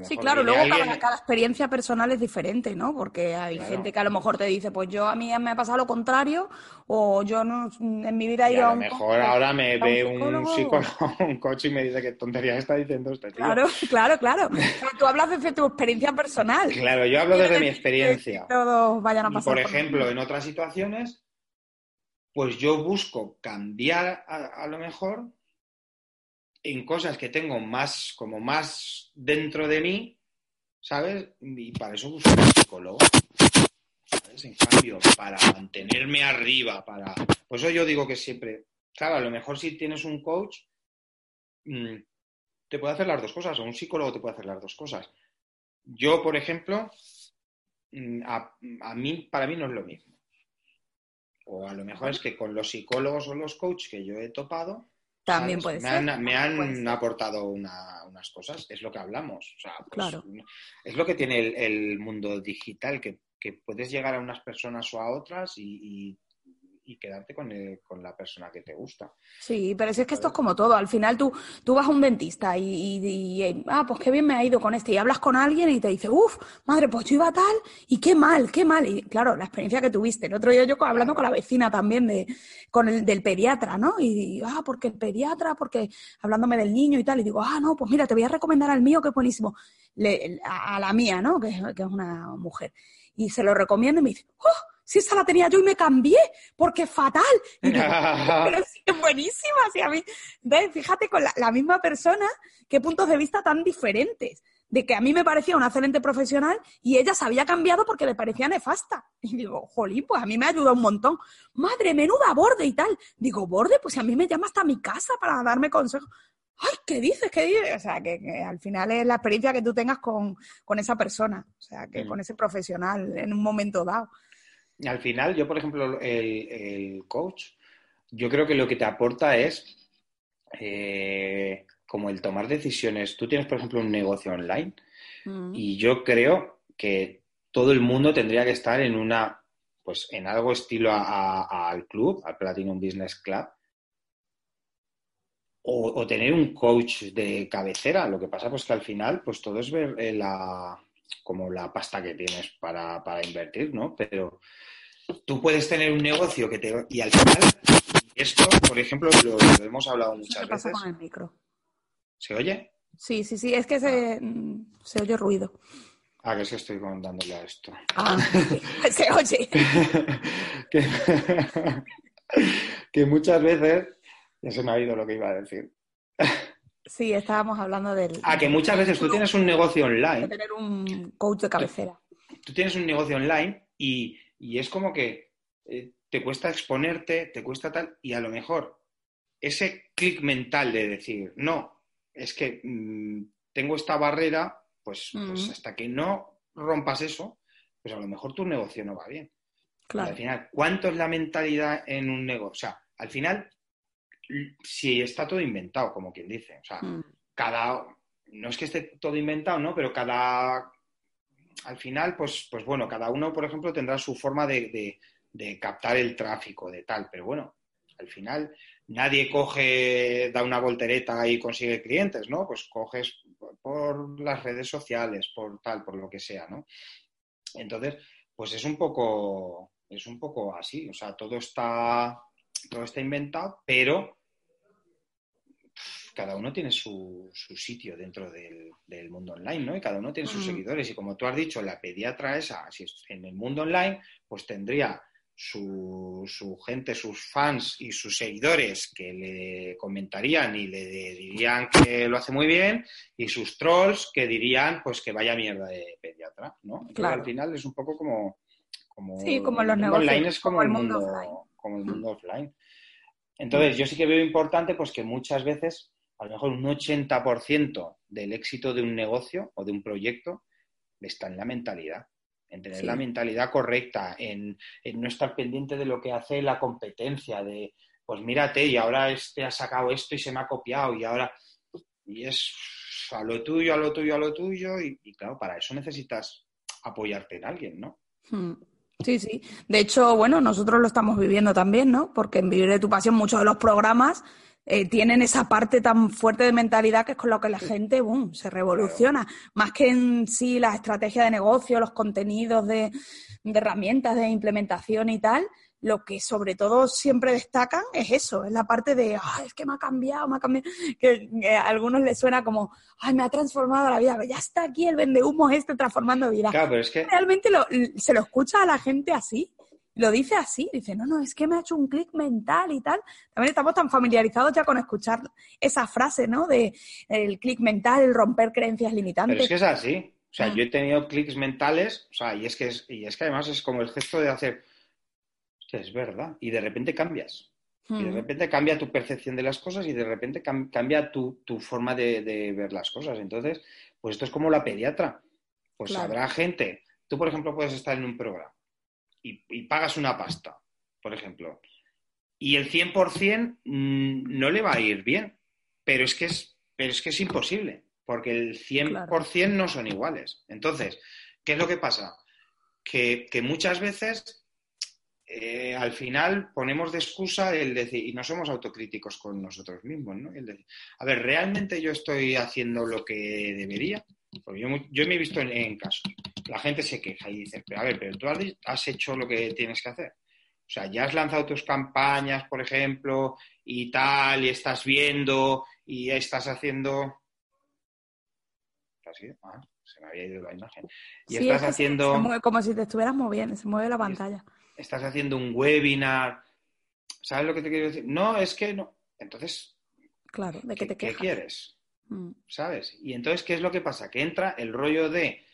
Sí, claro, luego cada, experiencia personal es diferente, ¿no? Porque hay gente que a lo mejor te dice, pues yo a mí me ha pasado lo contrario, o yo no, en mi vida he ido a, lo mejor ahora me ve un psicólogo, un coach y me dice qué tontería está diciendo tío. Claro, claro, claro. tú hablas desde tu experiencia personal. Claro, yo hablo desde mi experiencia. todos vayan a pasar. por ejemplo, en otras situaciones pues yo busco cambiar a, lo mejor en cosas que tengo más, como más dentro de mí, ¿sabes? Y para eso busco un psicólogo. ¿sabes? En cambio, para mantenerme arriba, para. Por eso yo digo que siempre, claro, a lo mejor si tienes un coach, mm, te puede hacer las dos cosas, o un psicólogo te puede hacer las dos cosas. Yo, por ejemplo, mm, a mí, para mí no es lo mismo. O a lo mejor es que con los psicólogos o los coaches que yo he topado, también puede me Han, me han aportado unas cosas, es lo que hablamos. O sea, pues, claro. Es lo que tiene el, mundo digital, que, que, puedes llegar a unas personas o a otras y y quedarte con, con, la persona que te gusta. Sí, pero es que esto es como todo. Al final tú, tú vas a un dentista y, ah, pues qué bien me ha ido con este. Y hablas con alguien y te dice, uff, madre, pues yo iba tal y qué mal, qué mal. Y claro, la experiencia que tuviste. El otro día yo hablando con la vecina también de, con el del pediatra, ¿no? Y ah, porque el pediatra, porque hablándome del niño y tal. Y digo, ah, no, pues mira, te voy a recomendar al mío, que es buenísimo. a, la mía, ¿no? Que, que es una mujer. Y se lo recomiendo y me dice, ¡oh! Si esa la tenía yo y me cambié, porque es fatal. pero sí, es buenísima. Sí, a mí, fíjate con la, misma persona, qué puntos de vista tan diferentes. De que a mí me parecía una excelente profesional y ella se había cambiado porque le parecía nefasta. Y digo, jolín, pues a mí me ayudó un montón. Madre, menuda borde y tal. Digo, borde, pues a mí me llama hasta mi casa para darme consejos. ¡ay, qué dices, qué dices! O sea, que, al final es la experiencia que tú tengas con, esa persona, o sea, que mm. con ese profesional en un momento dado. Al final, yo, por ejemplo, el, coach, yo creo que lo que te aporta es eh, como el tomar decisiones. Tú tienes, por ejemplo, un negocio online mm. y yo creo que todo el mundo tendría que estar en una, pues en algo estilo al club, al Platinum Business Club, o, tener un coach de cabecera. Lo que pasa pues que al final, pues todo es ver eh, la, como la pasta que tienes para, invertir, ¿no? Pero tú puedes tener un negocio que te... Y al final, esto, por ejemplo, lo, hemos hablado muchas ¿Qué pasa con el micro? ¿Se oye? Sí, sí, sí, es que se, se oye ruido. Ah, que es que estoy contándole a esto. Ah, se oye. que, muchas veces, ya se me ha oído lo que iba a decir. Sí, estábamos hablando del... Ah, que muchas veces tú tienes un negocio online. tener un coach de cabecera. Tú, tienes un negocio online y, es como que eh, te cuesta exponerte, te cuesta tal, y a lo mejor ese clic mental de decir, no, es que mm, tengo esta barrera pues, pues hasta que no rompas eso, pues a lo mejor tu negocio no va bien. Claro. al final, ¿cuánto es la mentalidad en un negocio? O sea, al final, si está todo inventado, como quien dice, o sea, mm. cada, no es que esté todo inventado, ¿no? Pero cada, al final, pues, pues bueno, cada uno, por ejemplo, tendrá su forma de, de captar el tráfico, de tal, pero bueno, al final nadie coge, da una voltereta y consigue clientes, ¿no? Pues coges por las redes sociales, por tal, por lo que sea, ¿no? Entonces, pues es un poco, es un poco así, o sea, todo está, todo está inventado, pero cada uno tiene su, sitio dentro del, mundo online, ¿no? Y cada uno tiene sus mm. seguidores. Y como tú has dicho, la pediatra esa, si es en el mundo online, pues tendría su, su, gente, sus fans y sus seguidores que le comentarían y le dirían que lo hace muy bien y sus trolls que dirían pues que vaya mierda de pediatra, ¿no? claro. al final es un poco como... como sí, como los negocios, online es como, el mundo, offline. Como el mundo offline. Entonces, yo sí que veo importante pues que muchas veces, a lo mejor un 80% del éxito de un negocio o de un proyecto está en la mentalidad en tener la mentalidad correcta, en, no estar pendiente de lo que hace la competencia, de pues mírate y ahora este ha sacado esto y se me ha copiado y ahora y es a lo tuyo, a lo tuyo, a lo tuyo y, claro, para eso necesitas apoyarte en alguien, ¿no? Hmm. Sí, sí. De hecho, bueno, nosotros lo estamos viviendo también, ¿no? Porque en Vivir de tu Pasión muchos de los programas eh, tienen esa parte tan fuerte de mentalidad que es con lo que la gente boom, se revoluciona. Más que en sí la estrategia de negocio, los contenidos de, herramientas de implementación y tal, lo que sobre todo siempre destacan es eso, es la parte de, es que me ha cambiado, me ha cambiado, que, a algunos les suena como, ay, me ha transformado la vida, ya está aquí el vende humo este transformando vida. Claro, pero es que... Realmente se lo escucha a la gente así lo dice así, dice, no, no, es que me ha hecho un clic mental y tal. También estamos tan familiarizados ya con escuchar esa frase, ¿no? De el clic mental, el romper creencias limitantes. Pero es que es así. O sea, ah. yo he tenido clics mentales, o sea, y es que y es que además es como el gesto de hacer, es verdad, y de repente cambias. Y de hmm. repente cambia tu percepción de las cosas y de repente cambia tu, forma de, ver las cosas. Entonces, pues esto es como la pediatra. Pues habrá gente, tú por ejemplo puedes estar en un programa y, pagas una pasta, por ejemplo, y el 100% mm, no le va a ir bien, pero es que es, pero es, que es imposible, porque el 100% no son iguales. Entonces, ¿qué es lo que pasa? Que, muchas veces eh, al final ponemos de excusa el decir, y no somos autocríticos con nosotros mismos, ¿no? El decir, a ver, ¿realmente yo estoy haciendo lo que debería? Porque yo, me he visto en, casos. La gente se queja y dice, pero a ver, pero tú has, hecho lo que tienes que hacer. O sea, ya has lanzado tus campañas, por ejemplo, y tal, y estás viendo, y estás haciendo. Ah, se me había ido la imagen. Y estás haciendo. como si te estuvieras moviendo, se mueve la pantalla. Estás haciendo un webinar. ¿Sabes lo que te quiero decir? No, es que no. Entonces. Claro, ¿de qué te quejas? ¿Qué quieres? Mm. ¿Sabes? Y entonces, ¿qué es lo que pasa? Que entra el rollo de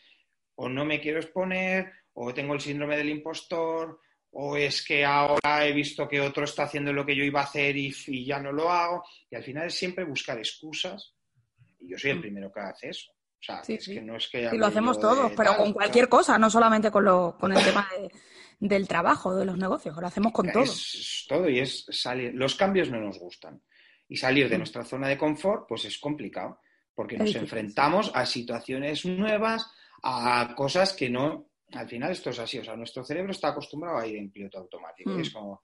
o no me quiero exponer, o tengo el síndrome del impostor, o es que ahora he visto que otro está haciendo lo que yo iba a hacer y, ya no lo hago. Y al final es siempre buscar excusas. Y yo soy el mm. primero que hace eso. O sea, es que no es que... Y lo hacemos todos, pero con cualquier cosa, no solamente con, lo, con el tema del trabajo, de los negocios, lo hacemos con todo. Es todo y es salir... Los cambios no nos gustan. Y salir de mm. nuestra zona de confort, pues es complicado, porque nos enfrentamos a situaciones nuevas, a cosas que no al final esto es así, o sea, nuestro cerebro está acostumbrado a ir en piloto automático. Y mm. es como,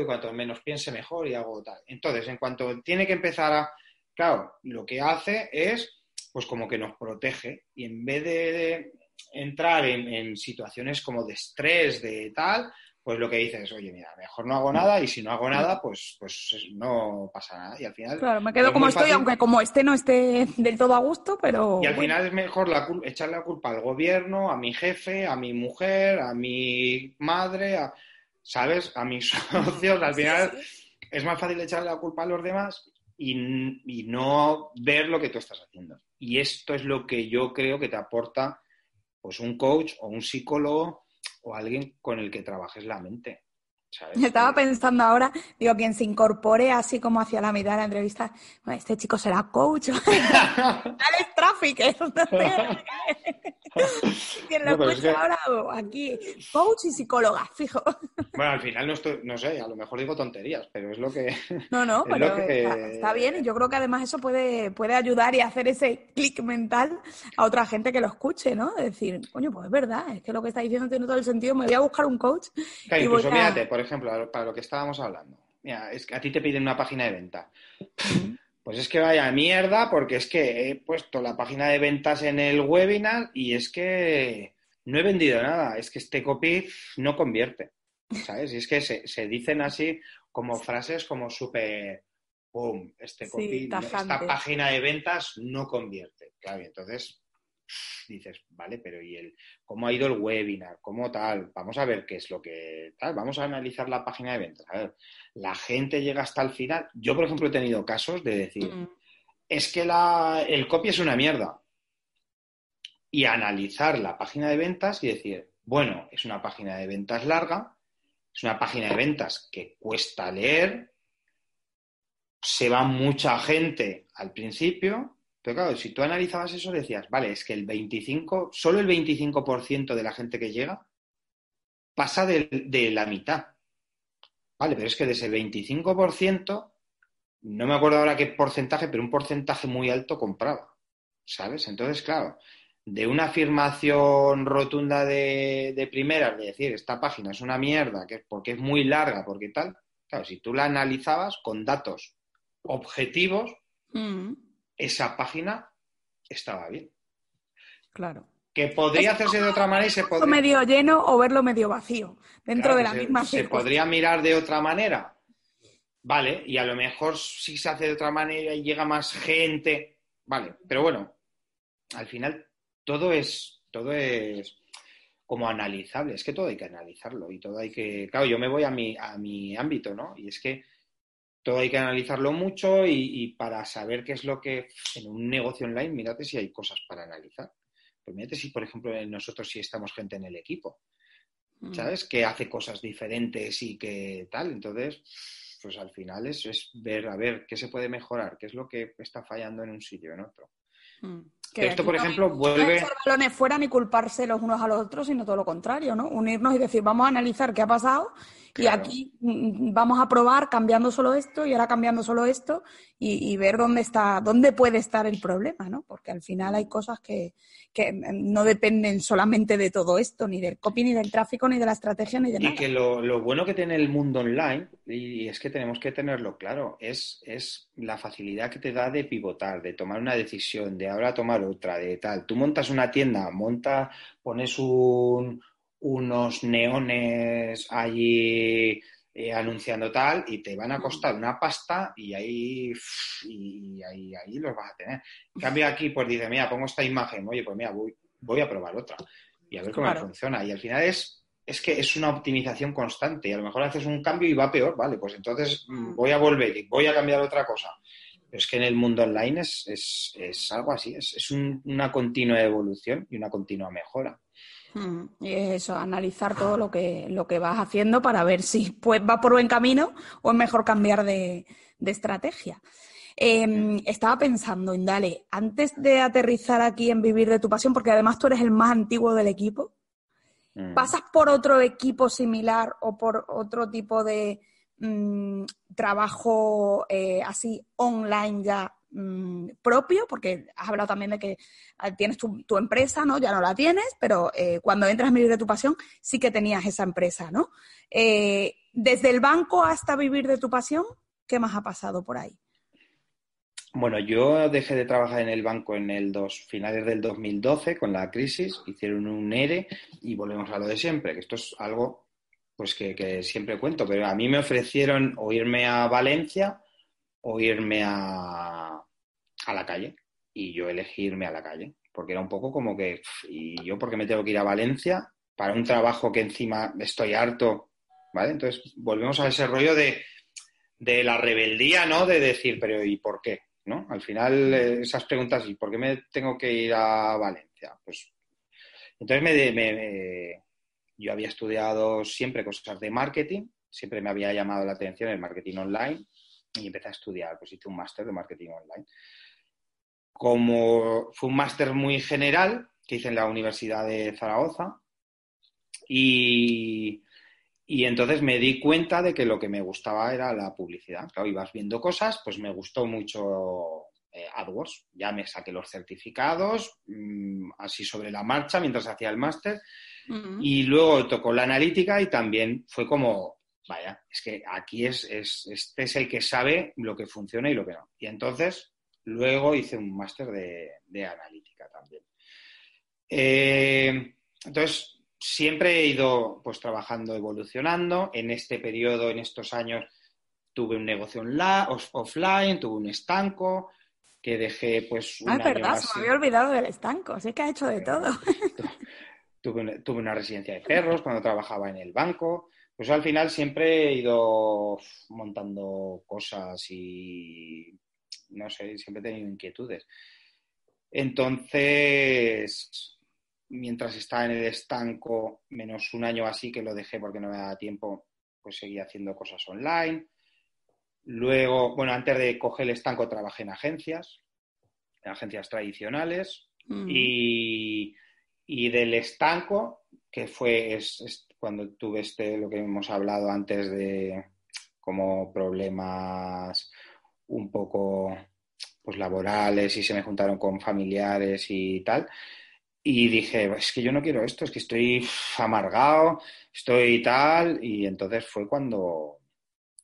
y cuanto menos piense mejor y hago tal. Entonces, en cuanto tiene que empezar a, claro, lo que hace es, pues como que nos protege y en vez de entrar en situaciones como de estrés, de tal, pues lo que dices es, oye, mira, mejor no hago nada y si no hago nada, pues, pues no pasa nada. Y al final... Claro, me quedo como estoy, aunque como este no esté del todo a gusto, pero... Y al final es mejor la echarle la culpa al gobierno, a mi jefe, a mi mujer, a mi madre, a, ¿sabes? A mis socios. Al final es más fácil echarle la culpa a los demás y, y no ver lo que tú estás haciendo. Y esto es lo que yo creo que te aporta pues un coach o un psicólogo o alguien con el que trabajes la mente. Estaba pensando ahora, digo, quien se incorpore así como hacia la mitad de la entrevista, este chico será coach, Dale tráfico. quien lo escucha ahora aquí, coach y psicóloga, fijo. Bueno, al final no, estoy, no sé, a lo mejor digo tonterías, pero es lo que... No, no, pero está, bien y yo creo que además eso puede, puede ayudar y hacer ese clic mental a otra gente que lo escuche, ¿no? decir, coño, pues es verdad, es que lo que está diciendo tiene todo el sentido, me voy a buscar un coach. y incluso, voy a por ejemplo, para lo que estábamos hablando. Mira, es que a ti te piden una página de venta. Pues es que vaya mierda, porque es que he puesto la página de ventas en el webinar y es que no he vendido nada. Es que este copy no convierte. ¿Sabes? Y es que se, dicen así como frases como súper. ¡Pum! Este copy, esta página de ventas no convierte. Claro, y entonces dices, vale, pero ¿y el cómo ha ido el webinar? ¿Cómo tal? Vamos a ver qué es lo que tal, vamos a analizar la página de ventas. A ver, la gente llega hasta el final. Yo, por ejemplo, he tenido casos de decir, mm. es que la, el copy es una mierda. Y analizar la página de ventas y decir, bueno, es una página de ventas larga, es una página de ventas que cuesta leer, se va mucha gente al principio, pero claro, si tú analizabas eso, decías, vale, es que el 25, solo el 25% de la gente que llega pasa de, la mitad. Vale, pero es que de ese 25%, no me acuerdo ahora qué porcentaje, pero un porcentaje muy alto compraba. ¿Sabes? Entonces, claro, de una afirmación rotunda de, de primeras, de decir, esta página es una mierda, que porque es muy larga, porque tal, claro, si tú la analizabas con datos objetivos, mm esa página estaba bien. Claro. Que podría hacerse de otra manera y se podría... medio lleno o verlo medio vacío, dentro de la misma Se podría mirar de otra manera. Vale, y a lo mejor si se hace de otra manera y llega más gente. Vale, pero bueno, al final todo es, todo es como analizable, es que todo hay que analizarlo y todo hay que. Claro, yo me voy a mi, a mi ámbito, ¿no? Y es que todo hay que analizarlo mucho y, para saber qué es lo que en un negocio online, mírate si hay cosas para analizar. Pues mírate si, por ejemplo, nosotros sí estamos gente en el equipo, mm. ¿sabes? Que hace cosas diferentes y que tal. Entonces, pues al final es, es ver, a ver, qué se puede mejorar, qué es lo que está fallando en un sitio o en otro. Mm. Esto, por ejemplo, vuelve. No balones fuera ni culparse los unos a los otros, sino todo lo contrario, ¿no? Unirnos y decir, vamos a analizar qué ha pasado y aquí mm, vamos a probar cambiando solo esto y ahora cambiando solo esto y, ver dónde está, dónde puede estar el problema, ¿no? Porque al final hay cosas que, que, no dependen solamente de todo esto, ni del copy, ni del tráfico, ni de la estrategia, ni de nada. Y que lo, lo, bueno que tiene el mundo online, y es que tenemos que tenerlo claro, es, es la facilidad que te da de pivotar, de tomar una decisión, de ahora tomar otra, de tal. Tú montas una tienda, monta, pones un unos neones allí eh, anunciando tal y te van a costar una pasta y ahí, y ahí, ahí los vas a tener. En cambio aquí, pues dice, mira, pongo esta imagen, oye, pues mira, voy, voy a probar otra y a ver cómo funciona. Y al final es, es que es una optimización constante y a lo mejor haces un cambio y va peor, vale, pues entonces mm, voy a volver y voy a cambiar otra cosa. Pero es que en el mundo online es, es, algo así, es, una continua evolución y una continua mejora. Mm, y es eso, analizar todo lo que, lo que vas haciendo para ver si pues, va por buen camino o es mejor cambiar de, estrategia. Em, estaba pensando, Indale, antes de aterrizar aquí en Vivir de tu Pasión, porque además tú eres el más antiguo del equipo, mm. ¿pasas por otro equipo similar o por otro tipo de mm, trabajo eh, así online ya Mm, propio, porque has hablado también de que ah, tienes tu, empresa, ¿no? Ya no la tienes, pero eh, cuando entras a vivir de tu pasión, sí que tenías esa empresa, ¿no? Eh, desde el banco hasta vivir de tu pasión, ¿qué más ha pasado por ahí? Bueno, yo dejé de trabajar en el banco en el dos, finales del 2012 con la crisis, hicieron un ERE y volvemos a lo de siempre, que esto es algo pues que, que siempre cuento, pero a mí me ofrecieron o irme a Valencia o irme a, a la calle. Y yo elegí irme a la calle, porque era un poco como que, ¿y yo por qué me tengo que ir a Valencia para un trabajo que encima estoy harto? ¿Vale? Entonces volvemos a ese rollo de, de la rebeldía, ¿no? De decir, pero ¿y por qué? ¿No? Al final eh, esas preguntas, ¿y por qué me tengo que ir a Valencia? Pues entonces me, me, yo había estudiado siempre cosas de marketing, siempre me había llamado la atención el marketing online y empecé a estudiar, pues hice un máster de marketing online. Como fue un máster muy general que hice en la Universidad de Zaragoza y, y entonces me di cuenta de que lo que me gustaba era la publicidad. Claro, ibas viendo cosas, pues me gustó mucho eh, AdWords. Ya me saqué los certificados, mm, así sobre la marcha, mientras hacía el máster. Y luego tocó la analítica y también fue como, vaya, es que aquí es, este es el que sabe lo que funciona y lo que no. Y entonces, luego hice un máster de, analítica también. Eh, entonces, siempre he ido pues trabajando, evolucionando. En este periodo, en estos años, tuve un negocio online, offline, tuve un estanco que dejé pues un ah, verdad, se me había olvidado del estanco, así que ha hecho de todo. Tuve, tuve una residencia de perros cuando trabajaba en el banco. Pues al final siempre he ido montando cosas y, no sé, siempre he tenido inquietudes. Entonces, mientras estaba en el estanco, menos un año así que lo dejé porque no me daba tiempo, pues seguía haciendo cosas online. Luego, bueno, antes de coger el estanco trabajé en agencias, en agencias tradicionales. Mm. Y, y, del estanco, que fue, cuando tuve este, lo que hemos hablado antes de como problemas un poco pues laborales y se me juntaron con familiares y tal. Y dije, es que yo no quiero esto, es que estoy amargado, estoy tal. Y entonces fue cuando,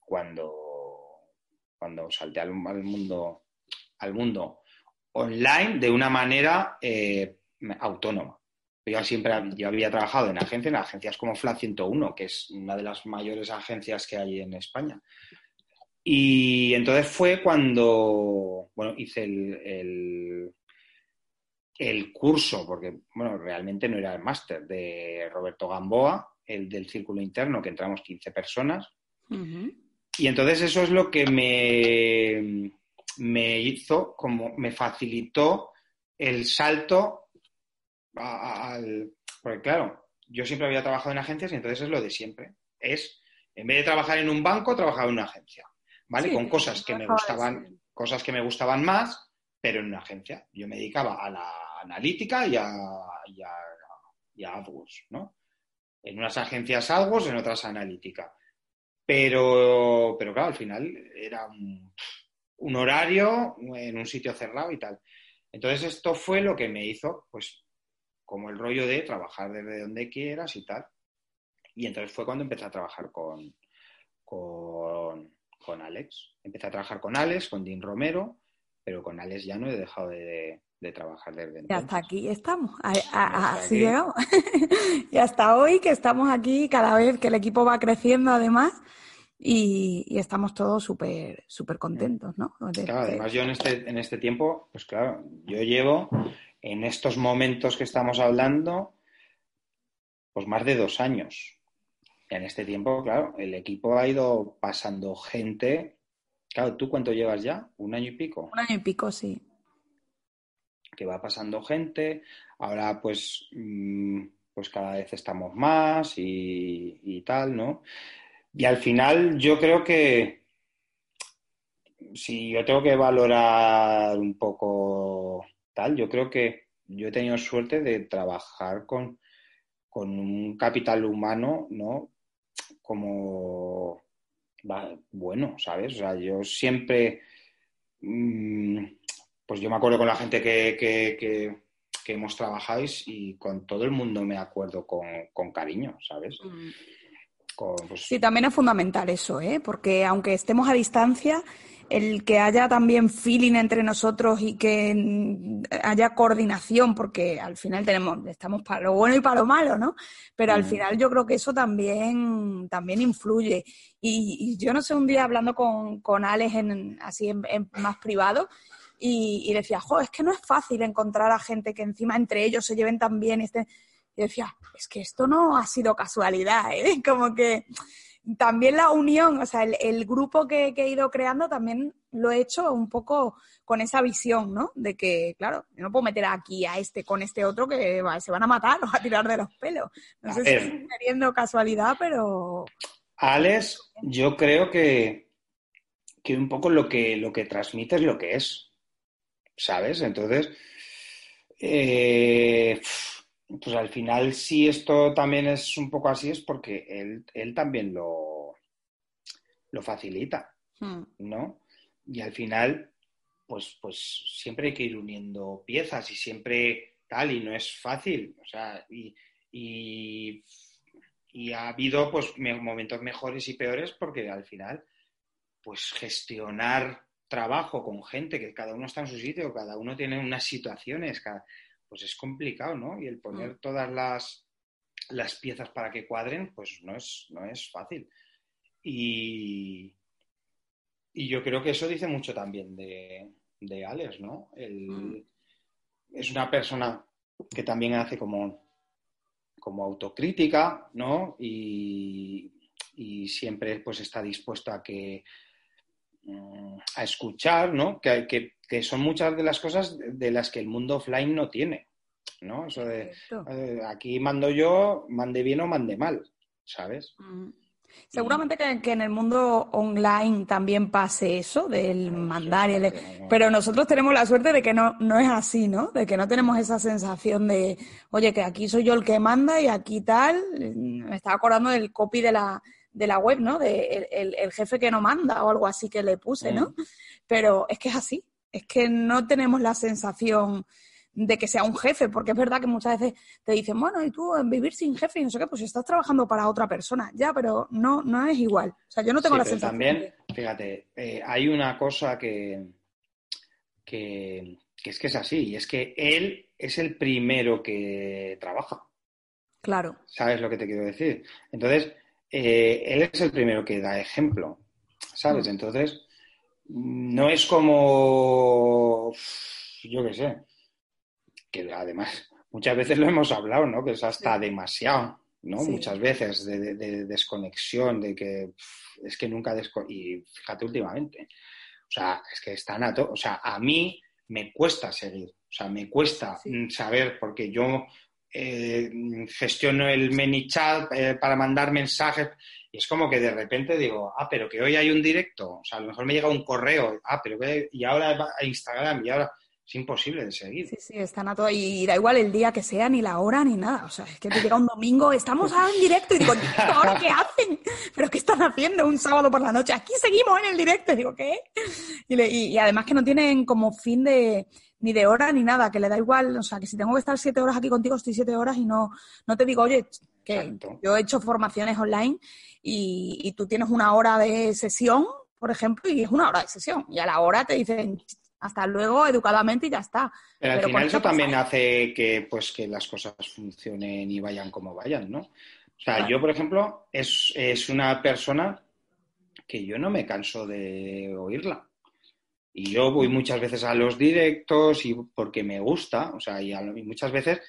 cuando, cuando salté al, mundo, al mundo online de una manera eh, autónoma. Yo siempre yo había trabajado en agencias, en agencias como FLA 101, que es una de las mayores agencias que hay en España. Y entonces fue cuando, bueno, hice el, el, curso, porque, bueno, realmente no era el máster, de Roberto Gamboa, el del círculo interno, que entramos 15 personas. Y entonces eso es lo que me, me hizo, como me facilitó el salto porque claro, yo siempre había trabajado en agencias y entonces es lo de siempre. Es, en vez de trabajar en un banco, trabajaba en una agencia, ¿vale? Con cosas que me gustaban, cosas que me gustaban más, pero en una agencia. Yo me dedicaba a la analítica y a, y AdWords, ¿no? En unas agencias AdWords, en otras analítica. Pero, pero claro, al final era un, un horario en un sitio cerrado y tal. Entonces esto fue lo que me hizo, pues, como el rollo de trabajar desde donde quieras y tal. Y entonces fue cuando empecé a trabajar con, con, Alex. Empecé a trabajar con Alex, con Dean Romero, pero con Alex ya no he dejado de, trabajar desde entonces. Y hasta aquí estamos, así llegamos. y hasta hoy que estamos aquí, cada vez que el equipo va creciendo además, y, estamos todos súper súper contentos, ¿no? claro, además yo en este, en este tiempo, pues claro, yo llevo en estos momentos que estamos hablando, pues más de dos años. En este tiempo, claro, el equipo ha ido pasando gente. Claro, ¿tú cuánto llevas ya? ¿Un año y pico? Un año y pico, sí. Que va pasando gente. Ahora, pues, mm, pues cada vez estamos más y, y tal, ¿no? Y al final yo creo que si yo tengo que valorar un poco tal, yo creo que yo he tenido suerte de trabajar con, con un capital humano, ¿no? Como bueno, ¿sabes? O sea, yo siempre, mm, pues yo me acuerdo con la gente que, que, hemos trabajado y con todo el mundo me acuerdo con, cariño, ¿sabes? Mm. Pues sí, también es fundamental eso, ¿eh? Porque aunque estemos a distancia, el que haya también feeling entre nosotros y que haya coordinación, porque al final tenemos, estamos para lo bueno y para lo malo, ¿no? Pero al mm. final yo creo que eso también, también influye. Y, yo no sé, un día hablando con, con Alex en, así en, más privado, y, decía, jo, es que no es fácil encontrar a gente que encima entre ellos se lleven tan bien. Y, y decía, es que esto no ha sido casualidad, ¿eh? Como que también la unión, o sea, el, grupo que, he ido creando también lo he hecho un poco con esa visión, ¿no? De que, claro, yo no puedo meter aquí a este con este otro que se van a matar o a tirar de los pelos. No sé si estoy queriendo casualidad, pero... Alex, yo creo que, que un poco lo que, lo que transmite es lo que es, ¿sabes? Entonces, eh, pues al final, si esto también es un poco así, es porque él, él también lo, lo facilita, hmm. ¿no? Y al final, pues, pues siempre hay que ir uniendo piezas y siempre tal, y no es fácil, o sea, y, y, ha habido pues momentos mejores y peores porque al final, pues gestionar trabajo con gente que cada uno está en su sitio, cada uno tiene unas situaciones, cada, pues es complicado, ¿no? Y el poner mm. todas las, las, piezas para que cuadren, pues no es, no es fácil. Y, y yo creo que eso dice mucho también de, de Alex, ¿no? Mm. Es una persona que también hace como, como autocrítica, ¿no? Y, siempre pues está dispuesto a que a escuchar, ¿no? Que, que, que son muchas de las cosas de las que el mundo offline no tiene, ¿no? Eso de eh, aquí mando yo, mande bien o mande mal, ¿sabes? Mm. Seguramente que, en el mundo online también pase eso del mandar y el... Pero nosotros tenemos la suerte de que no, no es así, ¿no? De que no tenemos esa sensación de, oye, que aquí soy yo el que manda y aquí tal. Me estaba acordando del copy de la, de la web, ¿no? De el, jefe que no manda o algo así que le puse, ¿no? Mm. Pero es que es así es que no tenemos la sensación de que sea un jefe, porque es verdad que muchas veces te dicen, bueno, y tú en vivir sin jefe y no sé qué, pues estás trabajando para otra persona, ya, pero no, no es igual. O sea, yo no tengo la sensación. También, fíjate, eh, hay una cosa que, que, es que es así, y es que él es el primero que trabaja. Claro. ¿Sabes lo que te quiero decir? Entonces, eh, él es el primero que da ejemplo, ¿sabes? Mm. Entonces, no es como, yo qué sé, que además muchas veces lo hemos hablado, ¿no? Que es hasta demasiado, ¿no? Muchas veces de, desconexión, de que es que nunca y fíjate últimamente, o sea, es que están a todo, o sea, a mí me cuesta seguir, o sea, me cuesta saber porque yo eh, gestiono el ManyChat eh, para mandar mensajes y es como que de repente digo, ah, pero que hoy hay un directo, o sea, a lo mejor me llega un correo, ah, pero que, y ahora a Instagram, y ahora es imposible de seguir. Sí, sí, están a todo, y da igual el día que sea, ni la hora, ni nada, o sea, es que te llega un domingo, estamos ahora en directo, y digo, ¿ahora qué hacen? ¿Pero qué están haciendo un sábado por la noche? Aquí seguimos en el directo, y digo, ¿qué? y además que no tienen como fin de ni de hora ni nada, que le da igual, o sea, que si tengo que estar siete horas aquí contigo, estoy siete horas y no, no te digo, oye, que yo he hecho formaciones online y, tú tienes una hora de sesión, por ejemplo, y es una hora de sesión, y a la hora te dicen hasta luego educadamente y ya está. Pero, al final eso también hace que, pues, que las cosas funcionen y vayan como vayan, ¿no? O sea, yo, por ejemplo, es, es una persona que yo no me canso de oírla. Y yo voy muchas veces a los directos y porque me gusta, o sea, y, muchas veces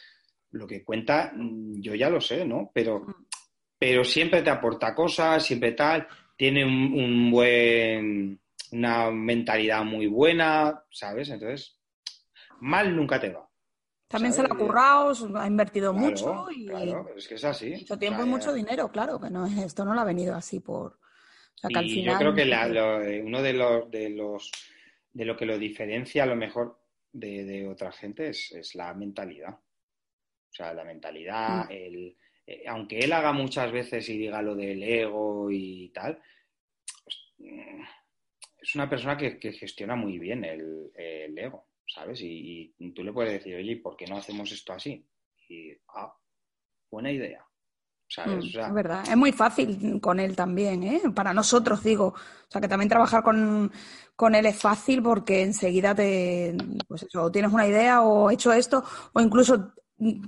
lo que cuenta mm, yo ya lo sé, ¿no? Pero, mm. pero siempre te aporta cosas, siempre tal, tiene un, buen, una mentalidad muy buena, ¿sabes? Entonces, mal nunca te va. También se lo ha currado, ha invertido Claro, mucho y claro, es que es así. mucho O tiempo sea, y mucho dinero, claro, que no es, esto no lo ha venido así por... O sea, que al Y final... yo creo que la- lo- eh, uno de los, de los de lo que lo diferencia a lo mejor de, de otra gente es, es la mentalidad. O sea, la mentalidad, Mm. el, eh, aunque él haga muchas veces y diga lo del ego y tal, pues, mm, es una persona que, que gestiona muy bien el, el ego, ¿sabes? Y, y tú le puedes decir, oye, ¿y ¿por qué no hacemos esto así? Y, ah, buena idea. ¿Sabes? Mm, O sea, es verdad, es muy fácil con él también, ¿eh? Para nosotros, digo. O sea, que también trabajar con, con él es fácil porque enseguida te, pues eso, o tienes una idea o he hecho esto, o incluso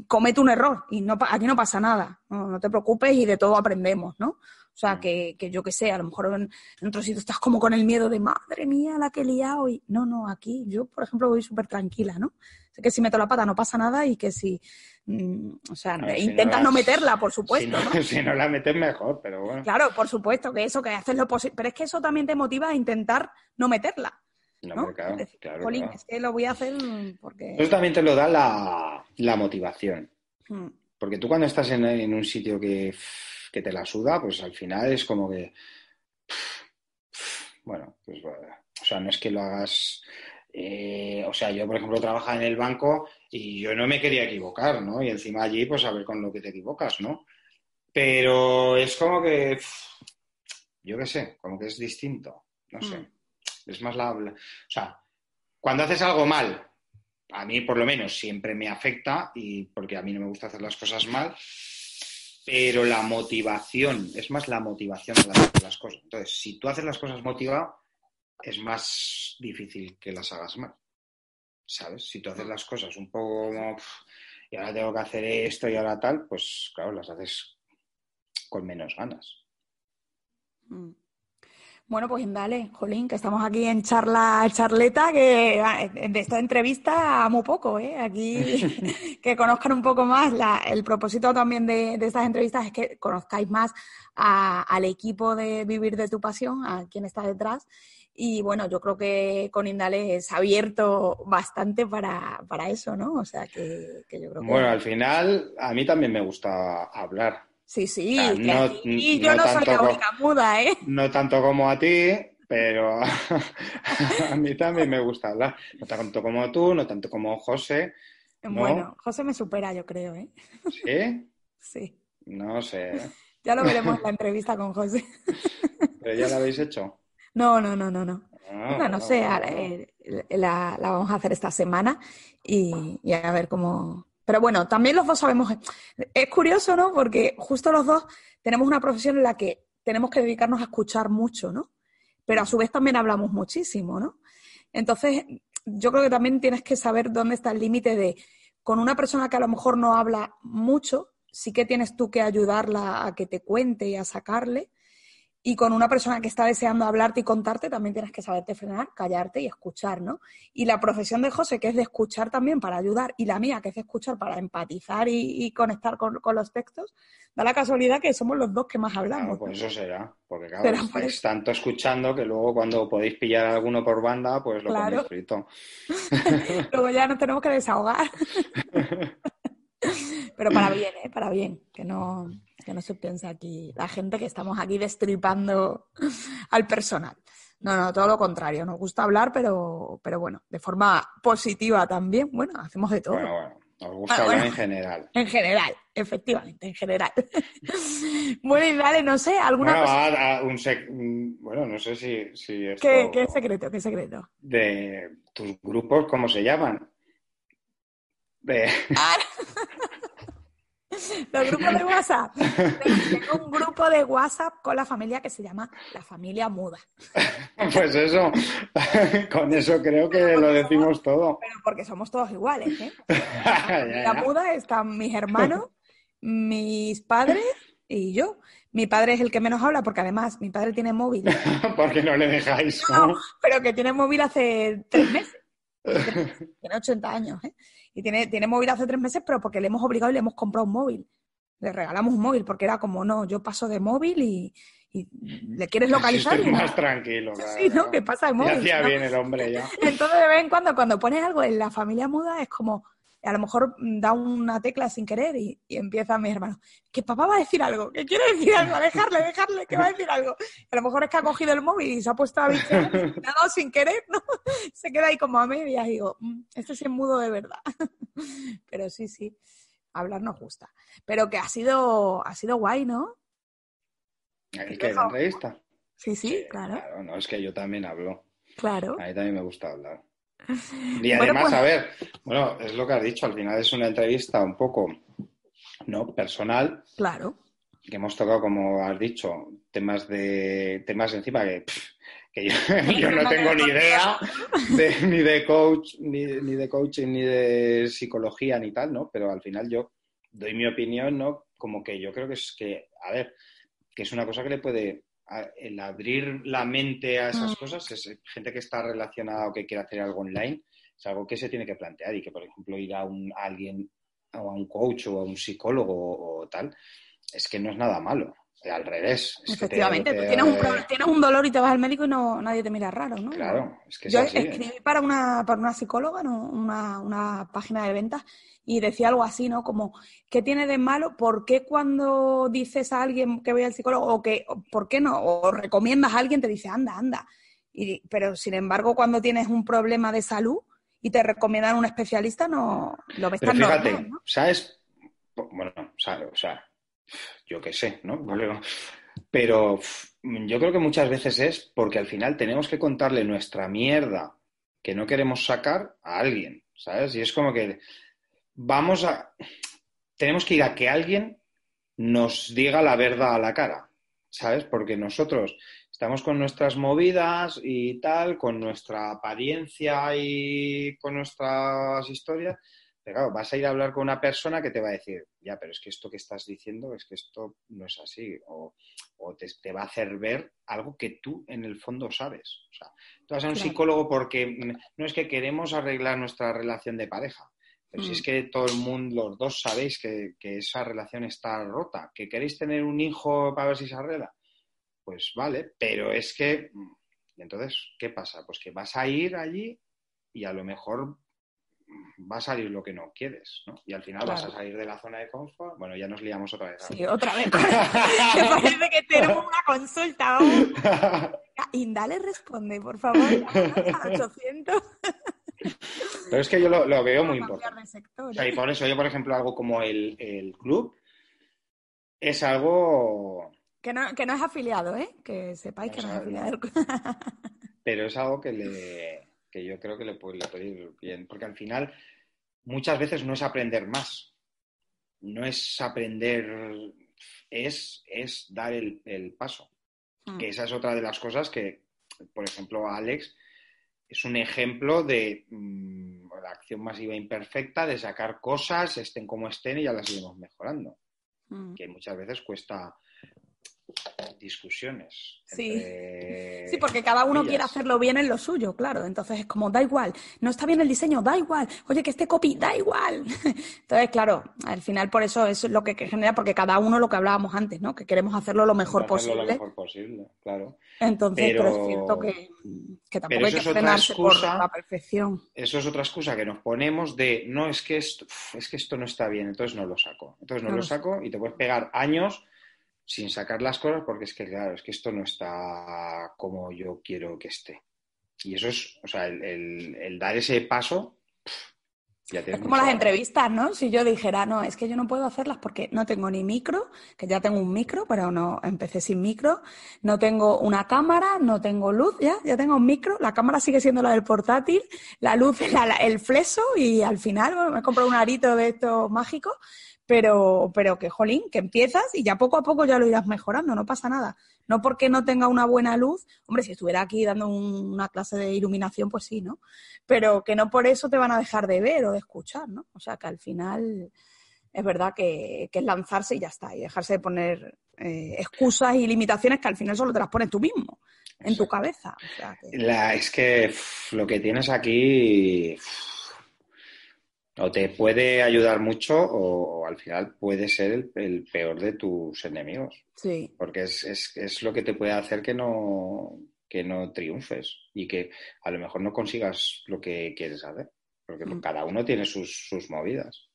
comete un error y no, aquí no pasa nada. No, no te preocupes y de todo aprendemos, ¿no? O sea, Mm. que, que yo que sé, a lo mejor en, en otro sitio estás como con el miedo de, madre mía, la que he liado. Y no, no, aquí yo, por ejemplo, voy súper tranquila, ¿no? Sé que si meto la pata no pasa nada y que si, mm, o sea, si intentas no no, la- meterla, por si supuesto, no, ¿no? si no la metes mejor, pero bueno. Claro, por supuesto, que eso, que haces lo posible. Pero es que eso también te motiva a intentar no meterla. No, ¿no? claro, Es decir, claro, "Jolín, claro. es que lo voy a hacer porque. Eso también te lo da la, la motivación. Mm, Porque tú cuando estás en, en un sitio que, que te la suda, pues al final es como que, bueno, pues o sea, no es que lo hagas, eh, o sea, yo por ejemplo trabajaba en el banco y yo no me quería equivocar, ¿no? Y encima allí, pues a ver con lo que te equivocas, ¿no? Pero es como que, yo qué sé, como que es distinto, no sé. Mm. Es más la, la- o sea, cuando haces algo mal, a mí por lo menos siempre me afecta y porque a mí no me gusta hacer las cosas mal, pero la motivación, es más la motivación de las, las cosas. Entonces, si tú haces las cosas motivado, es más difícil que las hagas mal. ¿Sabes? Si tú haces las cosas un poco como, "Uf, y ahora tengo que hacer esto y ahora tal, pues claro, las haces con menos ganas. mm. Bueno, pues dale, Jolín, que estamos aquí en charla, charleta, que ah, de esta entrevista amo poco, ¿eh? Aquí que conozcan un poco más. La- el propósito también de, de estas entrevistas es que conozcáis más a- al equipo de Vivir de tu Pasión, a quien está detrás. Y bueno, yo creo que con Indale se ha abierto bastante para, para eso, ¿no? O sea, que, que yo creo que... Bueno, al final, a mí también me gusta hablar. Sí, sí, O sea, que no- aquí yo no no, soy la única muda, ¿eh? No tanto como a ti, pero a mí también me gusta hablar. No tanto como tú, no tanto como José. ¿No? Bueno, José me supera, yo creo, ¿eh? ¿Sí? Sí. No sé. ¿eh? Ya lo veremos en la entrevista con José. ¿Pero ya lo habéis hecho? No, no, no, no, no. Ah, Bueno, no sé, ahora, eh, la, la vamos a hacer esta semana y, y a ver cómo. Pero bueno, también los dos sabemos. Es curioso, ¿no? Porque justo los dos tenemos una profesión en la que tenemos que dedicarnos a escuchar mucho, ¿no? Pero a su vez también hablamos muchísimo, ¿no? Entonces, yo creo que también tienes que saber dónde está el límite de con una persona que a lo mejor no habla mucho, sí que tienes tú que ayudarla a que te cuente y a sacarle. Y con una persona que está deseando hablarte y contarte, también tienes que saberte frenar, callarte y escuchar, ¿no? Y la profesión de José, que es de escuchar también para ayudar, y la mía, que es de escuchar para empatizar y, y conectar con, con los textos, da la casualidad que somos los dos que más hablamos. Claro, pues eso será. Porque claro, por estáis tanto escuchando que luego cuando podéis pillar a alguno por banda, pues lo Claro. frito. Luego ya nos tenemos que desahogar. Pero para bien, ¿eh? Para bien. Que no, que no se piensa aquí la gente que estamos aquí destripando al personal. No, no, todo lo contrario. Nos gusta hablar, pero, pero bueno, de forma positiva también. Bueno, hacemos de todo. Bueno, bueno. Os gusta Ah, hablar bueno. en general. En general, efectivamente, en general. bueno, y dale, no sé, alguna Bueno, cosa. a- a un sec- bueno, no sé si, si esto... ¿Qué, qué secreto? ¿Qué secreto? de tus grupos, ¿cómo se llaman? De... Los grupos de WhatsApp. Tengo un grupo de WhatsApp con la familia que se llama La Familia Muda. Pues eso, con eso creo que lo decimos todo. Pero porque somos todos iguales, ¿eh? La muda están mis hermanos, mis padres y yo. Mi padre es el que menos habla porque además mi padre tiene móvil. Porque no le dejáis. No, ¿no? pero que tiene móvil hace tres meses. Tiene 80 años, ¿eh? Y tiene, tiene móvil hace tres meses, pero porque le hemos obligado y le hemos comprado un móvil. Le regalamos un móvil porque era como, no, yo paso de móvil y, y le quieres localizar. Y no. más tranquilo. Sí, claro, sí, ¿no? Que pasa Ya móvil. hacía ¿no? bien el hombre ya. Entonces, de vez en cuando, cuando pones algo en la familia muda, es como, a lo mejor da una tecla sin querer y, empieza mi hermano, que papá va a decir algo, que quiere decir algo, dejarle, dejarle, que va a decir algo. a lo mejor es que ha cogido el móvil y se ha puesto a bichear, y ha dado sin querer, ¿no? Se queda ahí como a medias y digo, mm, este sí es mudo de verdad. Pero sí, sí, hablar nos gusta. Pero que ha sido, ha sido guay, ¿no? ¿Qué, que entrevista? Sí, sí, claro. No, es que yo también hablo. Claro. A mí también me gusta hablar. Y además, pues a ver, bueno, es lo que has dicho, al final es una entrevista un poco, ¿no? Personal. Claro. Que hemos tocado, como has dicho, temas de temas encima que, que yo, no tengo ni idea ni de coach, ni, ni de coaching, ni de psicología, ni tal, ¿no? Pero al final yo doy mi opinión, ¿no? Como que yo creo que es que, a ver, que es una cosa que le puede el abrir la mente a esas mm. cosas, es gente que está relacionada o que quiere hacer algo online, es algo que se tiene que plantear y que, por ejemplo, ir a, un, alguien, o a un coach o a un psicólogo o, tal, es que no es nada malo. Al revés. Efectivamente, tú tienes un, tienes un dolor y te vas al médico y no nadie te mira raro, ¿no? Claro, es que Yo escribí para una, para una psicóloga, ¿no? una, una página de ventas, y decía algo así, ¿no? Como, ¿qué tiene de malo? ¿Por qué cuando dices a alguien que vaya al psicólogo o que, ¿por qué no? O recomiendas a alguien, te dice, anda, anda. Y, pero sin embargo, cuando tienes un problema de salud y te recomiendan a un especialista, no lo ves pero tan fíjate, normal, ¿no? ¿sabes? Bueno, o sea, yo qué sé, ¿no? Pero yo creo que muchas veces es porque al final tenemos que contarle nuestra mierda que no queremos sacar a alguien, ¿sabes? Y es como que vamos a. Tenemos que ir a que alguien nos diga la verdad a la cara, ¿sabes? Porque nosotros estamos con nuestras movidas y tal, con nuestra apariencia y con nuestras historias. Pero claro, vas a ir a hablar con una persona que te va a decir, ya, pero es que esto que estás diciendo es que esto no es así. O, te, te, va a hacer ver algo que tú en el fondo sabes. O sea, tú vas a un psicólogo porque no es que queremos arreglar nuestra relación de pareja pero si es mm. que todo el mundo, los dos sabéis que, esa relación está rota, que queréis tener un hijo para ver si se arregla, pues vale, pero es que, entonces, ¿qué pasa? Pues que vas a ir allí y a lo mejor va a salir lo que no quieres, ¿no? Y al final vas a salir de la zona de confort. Bueno, ya nos liamos otra vez. Sí, otra vez. Me parece que tenemos una consulta. Indale responde, por favor. A 800. Pero es que yo lo, veo muy importante. y por eso yo, por ejemplo, algo como el, club es algo... Que no, que no, es afiliado, ¿eh? Que sepáis que no es afiliado. Pero es algo que, le, que yo creo que le puede, ir bien. Porque al final, muchas veces no es aprender más. No es aprender, es, es dar el, paso. Hmm. Que esa es otra de las cosas que, por ejemplo, Alex es un ejemplo de mm, la acción masiva imperfecta, de sacar cosas, estén como estén y ya las iremos mejorando. Mm. Que muchas veces cuesta discusiones. Sí. sí, porque cada uno quiere hacerlo bien en lo suyo, claro. Entonces es como, da igual, no está bien el diseño, da igual. Oye, que este copy, da igual. Entonces, claro, al final por eso es lo que genera, porque cada uno lo que hablábamos antes, ¿no? Que queremos hacerlo lo mejor posible. Lo mejor posible, claro. Entonces, pero, es cierto que, tampoco hay que frenarse por la perfección. Eso es otra excusa que nos ponemos de, no, es que esto, es que esto no está bien, entonces no lo saco. Entonces no lo saco y te puedes pegar años sin sacar las cosas porque es que, claro, es que esto no está como yo quiero que esté. Y eso es, o sea, el, dar ese paso. ya es como las entrevistas, ¿no? Si yo dijera, no, es que yo no puedo hacerlas porque no tengo ni micro, que ya tengo un micro, pero no empecé sin micro, no tengo una cámara, no tengo luz, ya, ya tengo un micro, la cámara sigue siendo la del portátil, la luz es el fleso y al final me he comprado un arito de estos mágicos pero, pero que, jolín, que empiezas y ya poco a poco ya lo irás mejorando, no pasa nada. No porque no tenga una buena luz, hombre, si estuviera aquí dando una clase de iluminación, pues sí, ¿no? Pero que no por eso te van a dejar de ver o de escuchar, ¿no? O sea, que al final es verdad que, que es lanzarse y ya está, y dejarse de poner eh, excusas y limitaciones que al final solo te las pones tú mismo, en tu cabeza. es que lo que tienes aquí o te puede ayudar mucho o, al final puede ser el, peor de tus enemigos. Sí. Porque es, es, es, lo que te puede hacer que no, que no triunfes y que a lo mejor no consigas lo que quieres hacer. porque cada uno tiene sus, movidas.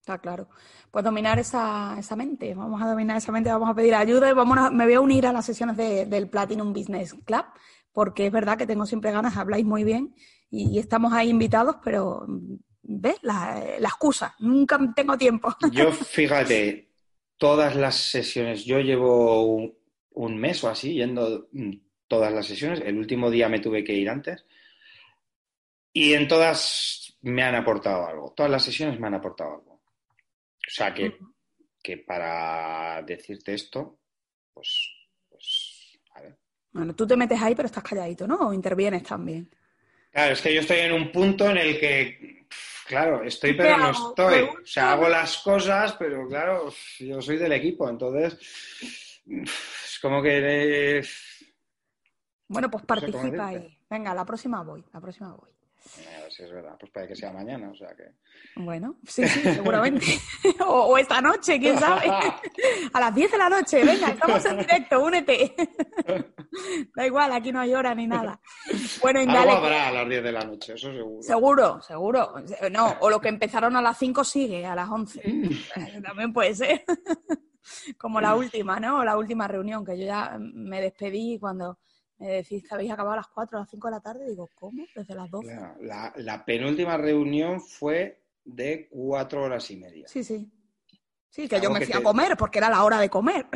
Está claro. Pues dominar esa, esa, mente. Vamos a dominar esa mente, vamos a pedir ayuda y vamos me voy a unir a las sesiones del Platinum Business Club, porque es verdad que tengo siempre ganas, habláis muy bien y, estamos ahí invitados, pero ¿ves? La, la, excusa, nunca tengo tiempo. Yo, fíjate, todas las sesiones, yo llevo un, un mes o así yendo mm, todas las sesiones, el último día me tuve que ir antes y en todas me han aportado algo, todas las sesiones me han aportado algo. O sea que, que para decirte esto, pues, pues, a ver. Bueno, tú te metes ahí, pero estás calladito, ¿no? O intervienes también. Claro, es que yo estoy en un punto en el que, claro, estoy pero no estoy. O sea, hago las cosas, pero claro, yo soy del equipo, entonces es como que... Bueno, pues participa ahí. Venga, la próxima voy, la próxima voy. A ver si es verdad, pues puede que sea mañana, o sea que... Bueno, sí, sí, seguramente. o, esta noche, quién sabe. a las 10 de la noche, venga, estamos en directo, únete. da igual, aquí no hay hora ni nada. Bueno, Algo habrá a las 10 de la noche, eso seguro. Seguro, seguro. No, o lo que empezaron a las 5 sigue, a las 11. También puede ser. Como la última, ¿no? La última reunión, que yo ya me despedí cuando me decís que habéis acabado a las 4 o las 5 de la tarde, digo, ¿cómo? Desde las 12. La, penúltima reunión fue de 4 horas y media. Sí, sí. Sí, que yo me fui a comer porque era la hora de comer.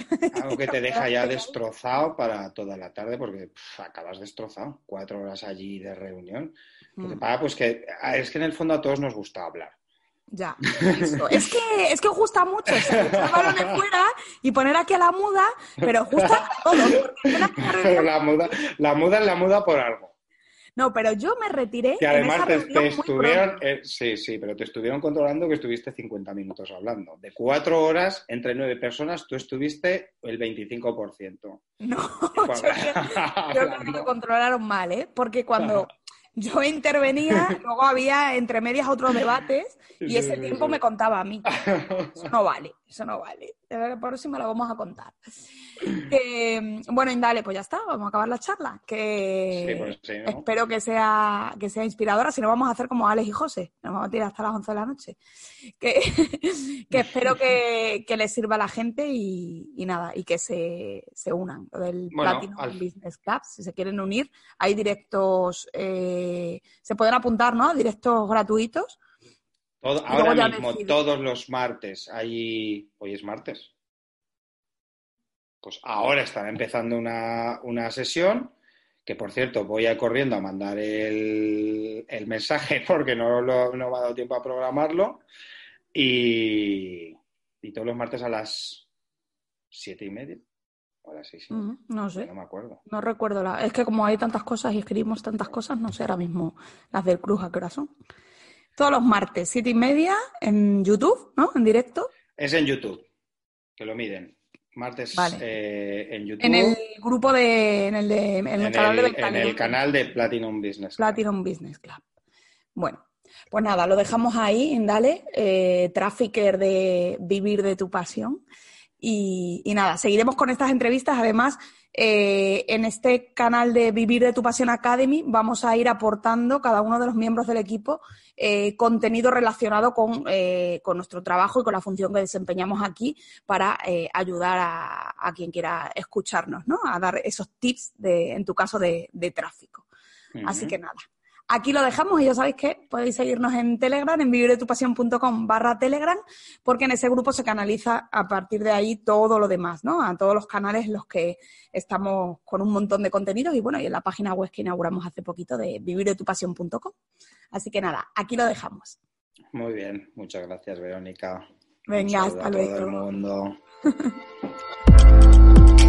Algo que te deja ya destrozado para toda la tarde porque acabas destrozado. Cuatro horas allí de reunión. Mm. pues que es que en el fondo a todos nos gusta hablar. Ya, Es que, es que gusta mucho echar balones fuera y poner aquí a la muda, pero gusta todo. Pero la muda, la muda es la muda por algo. No, pero yo me retiré. Y además te, estuvieron, eh, sí, sí, pero te estuvieron controlando que estuviste 50 minutos hablando. De cuatro horas entre nueve personas, tú estuviste el 25%. No, yo, creo que me controlaron mal, ¿eh? Porque cuando yo intervenía, luego había entre medias otros debates y ese tiempo me contaba a mí. Eso no vale, eso no vale. Eso me lo vamos a contar. bueno, Indale, pues ya está, vamos a acabar la charla. Que pues espero que sea, que sea inspiradora, si no vamos a hacer como Alex y José, nos vamos a tirar hasta las 11 de la noche. Que, espero que, les sirva a la gente y, nada, y que se, unan. del Platinum Business Club, si se quieren unir, hay directos, eh, se pueden apuntar, ¿no? Directos gratuitos. Ahora mismo, todos los martes, hay, hoy es martes, pues ahora estará empezando una, sesión, que por cierto voy a corriendo a mandar el, mensaje porque no, lo, no me ha dado tiempo a programarlo. Y, todos los martes a las siete y media. O a las seis y media. no sé. No me acuerdo. No recuerdo. La... Es que como hay tantas cosas y escribimos tantas cosas, no sé ahora mismo las del Cruz a son. Todos los martes, siete y media, en YouTube, ¿no? En directo. Es en YouTube, que lo miden martes eh, en YouTube. En el grupo de. En el, de, en el canal de En el canal de Platinum Business Club. Platinum Business Club. Bueno, pues nada, lo dejamos ahí, Dale, eh, trafficker de vivir de tu pasión. Y, y, nada, seguiremos con estas entrevistas. Además, eh, en este canal de Vivir de tu Pasión Academy vamos a ir aportando cada uno de los miembros del equipo eh, contenido relacionado eh, con, nuestro trabajo y con la función que desempeñamos aquí para ayudar a, quien quiera escucharnos, ¿no? A dar esos tips, de, en tu caso, de, tráfico. Así que nada, Aquí lo dejamos y ya sabéis que podéis seguirnos en Telegram, en viviretupasión.com barra Telegram, porque en ese grupo se canaliza a partir de ahí todo lo demás, ¿no? A todos los canales en los que estamos con un montón de contenidos y bueno, y en la página web que inauguramos hace poquito de viviretupasión.com. Así que nada, aquí lo dejamos. Muy bien, muchas gracias Verónica. Venga, hasta luego. mundo.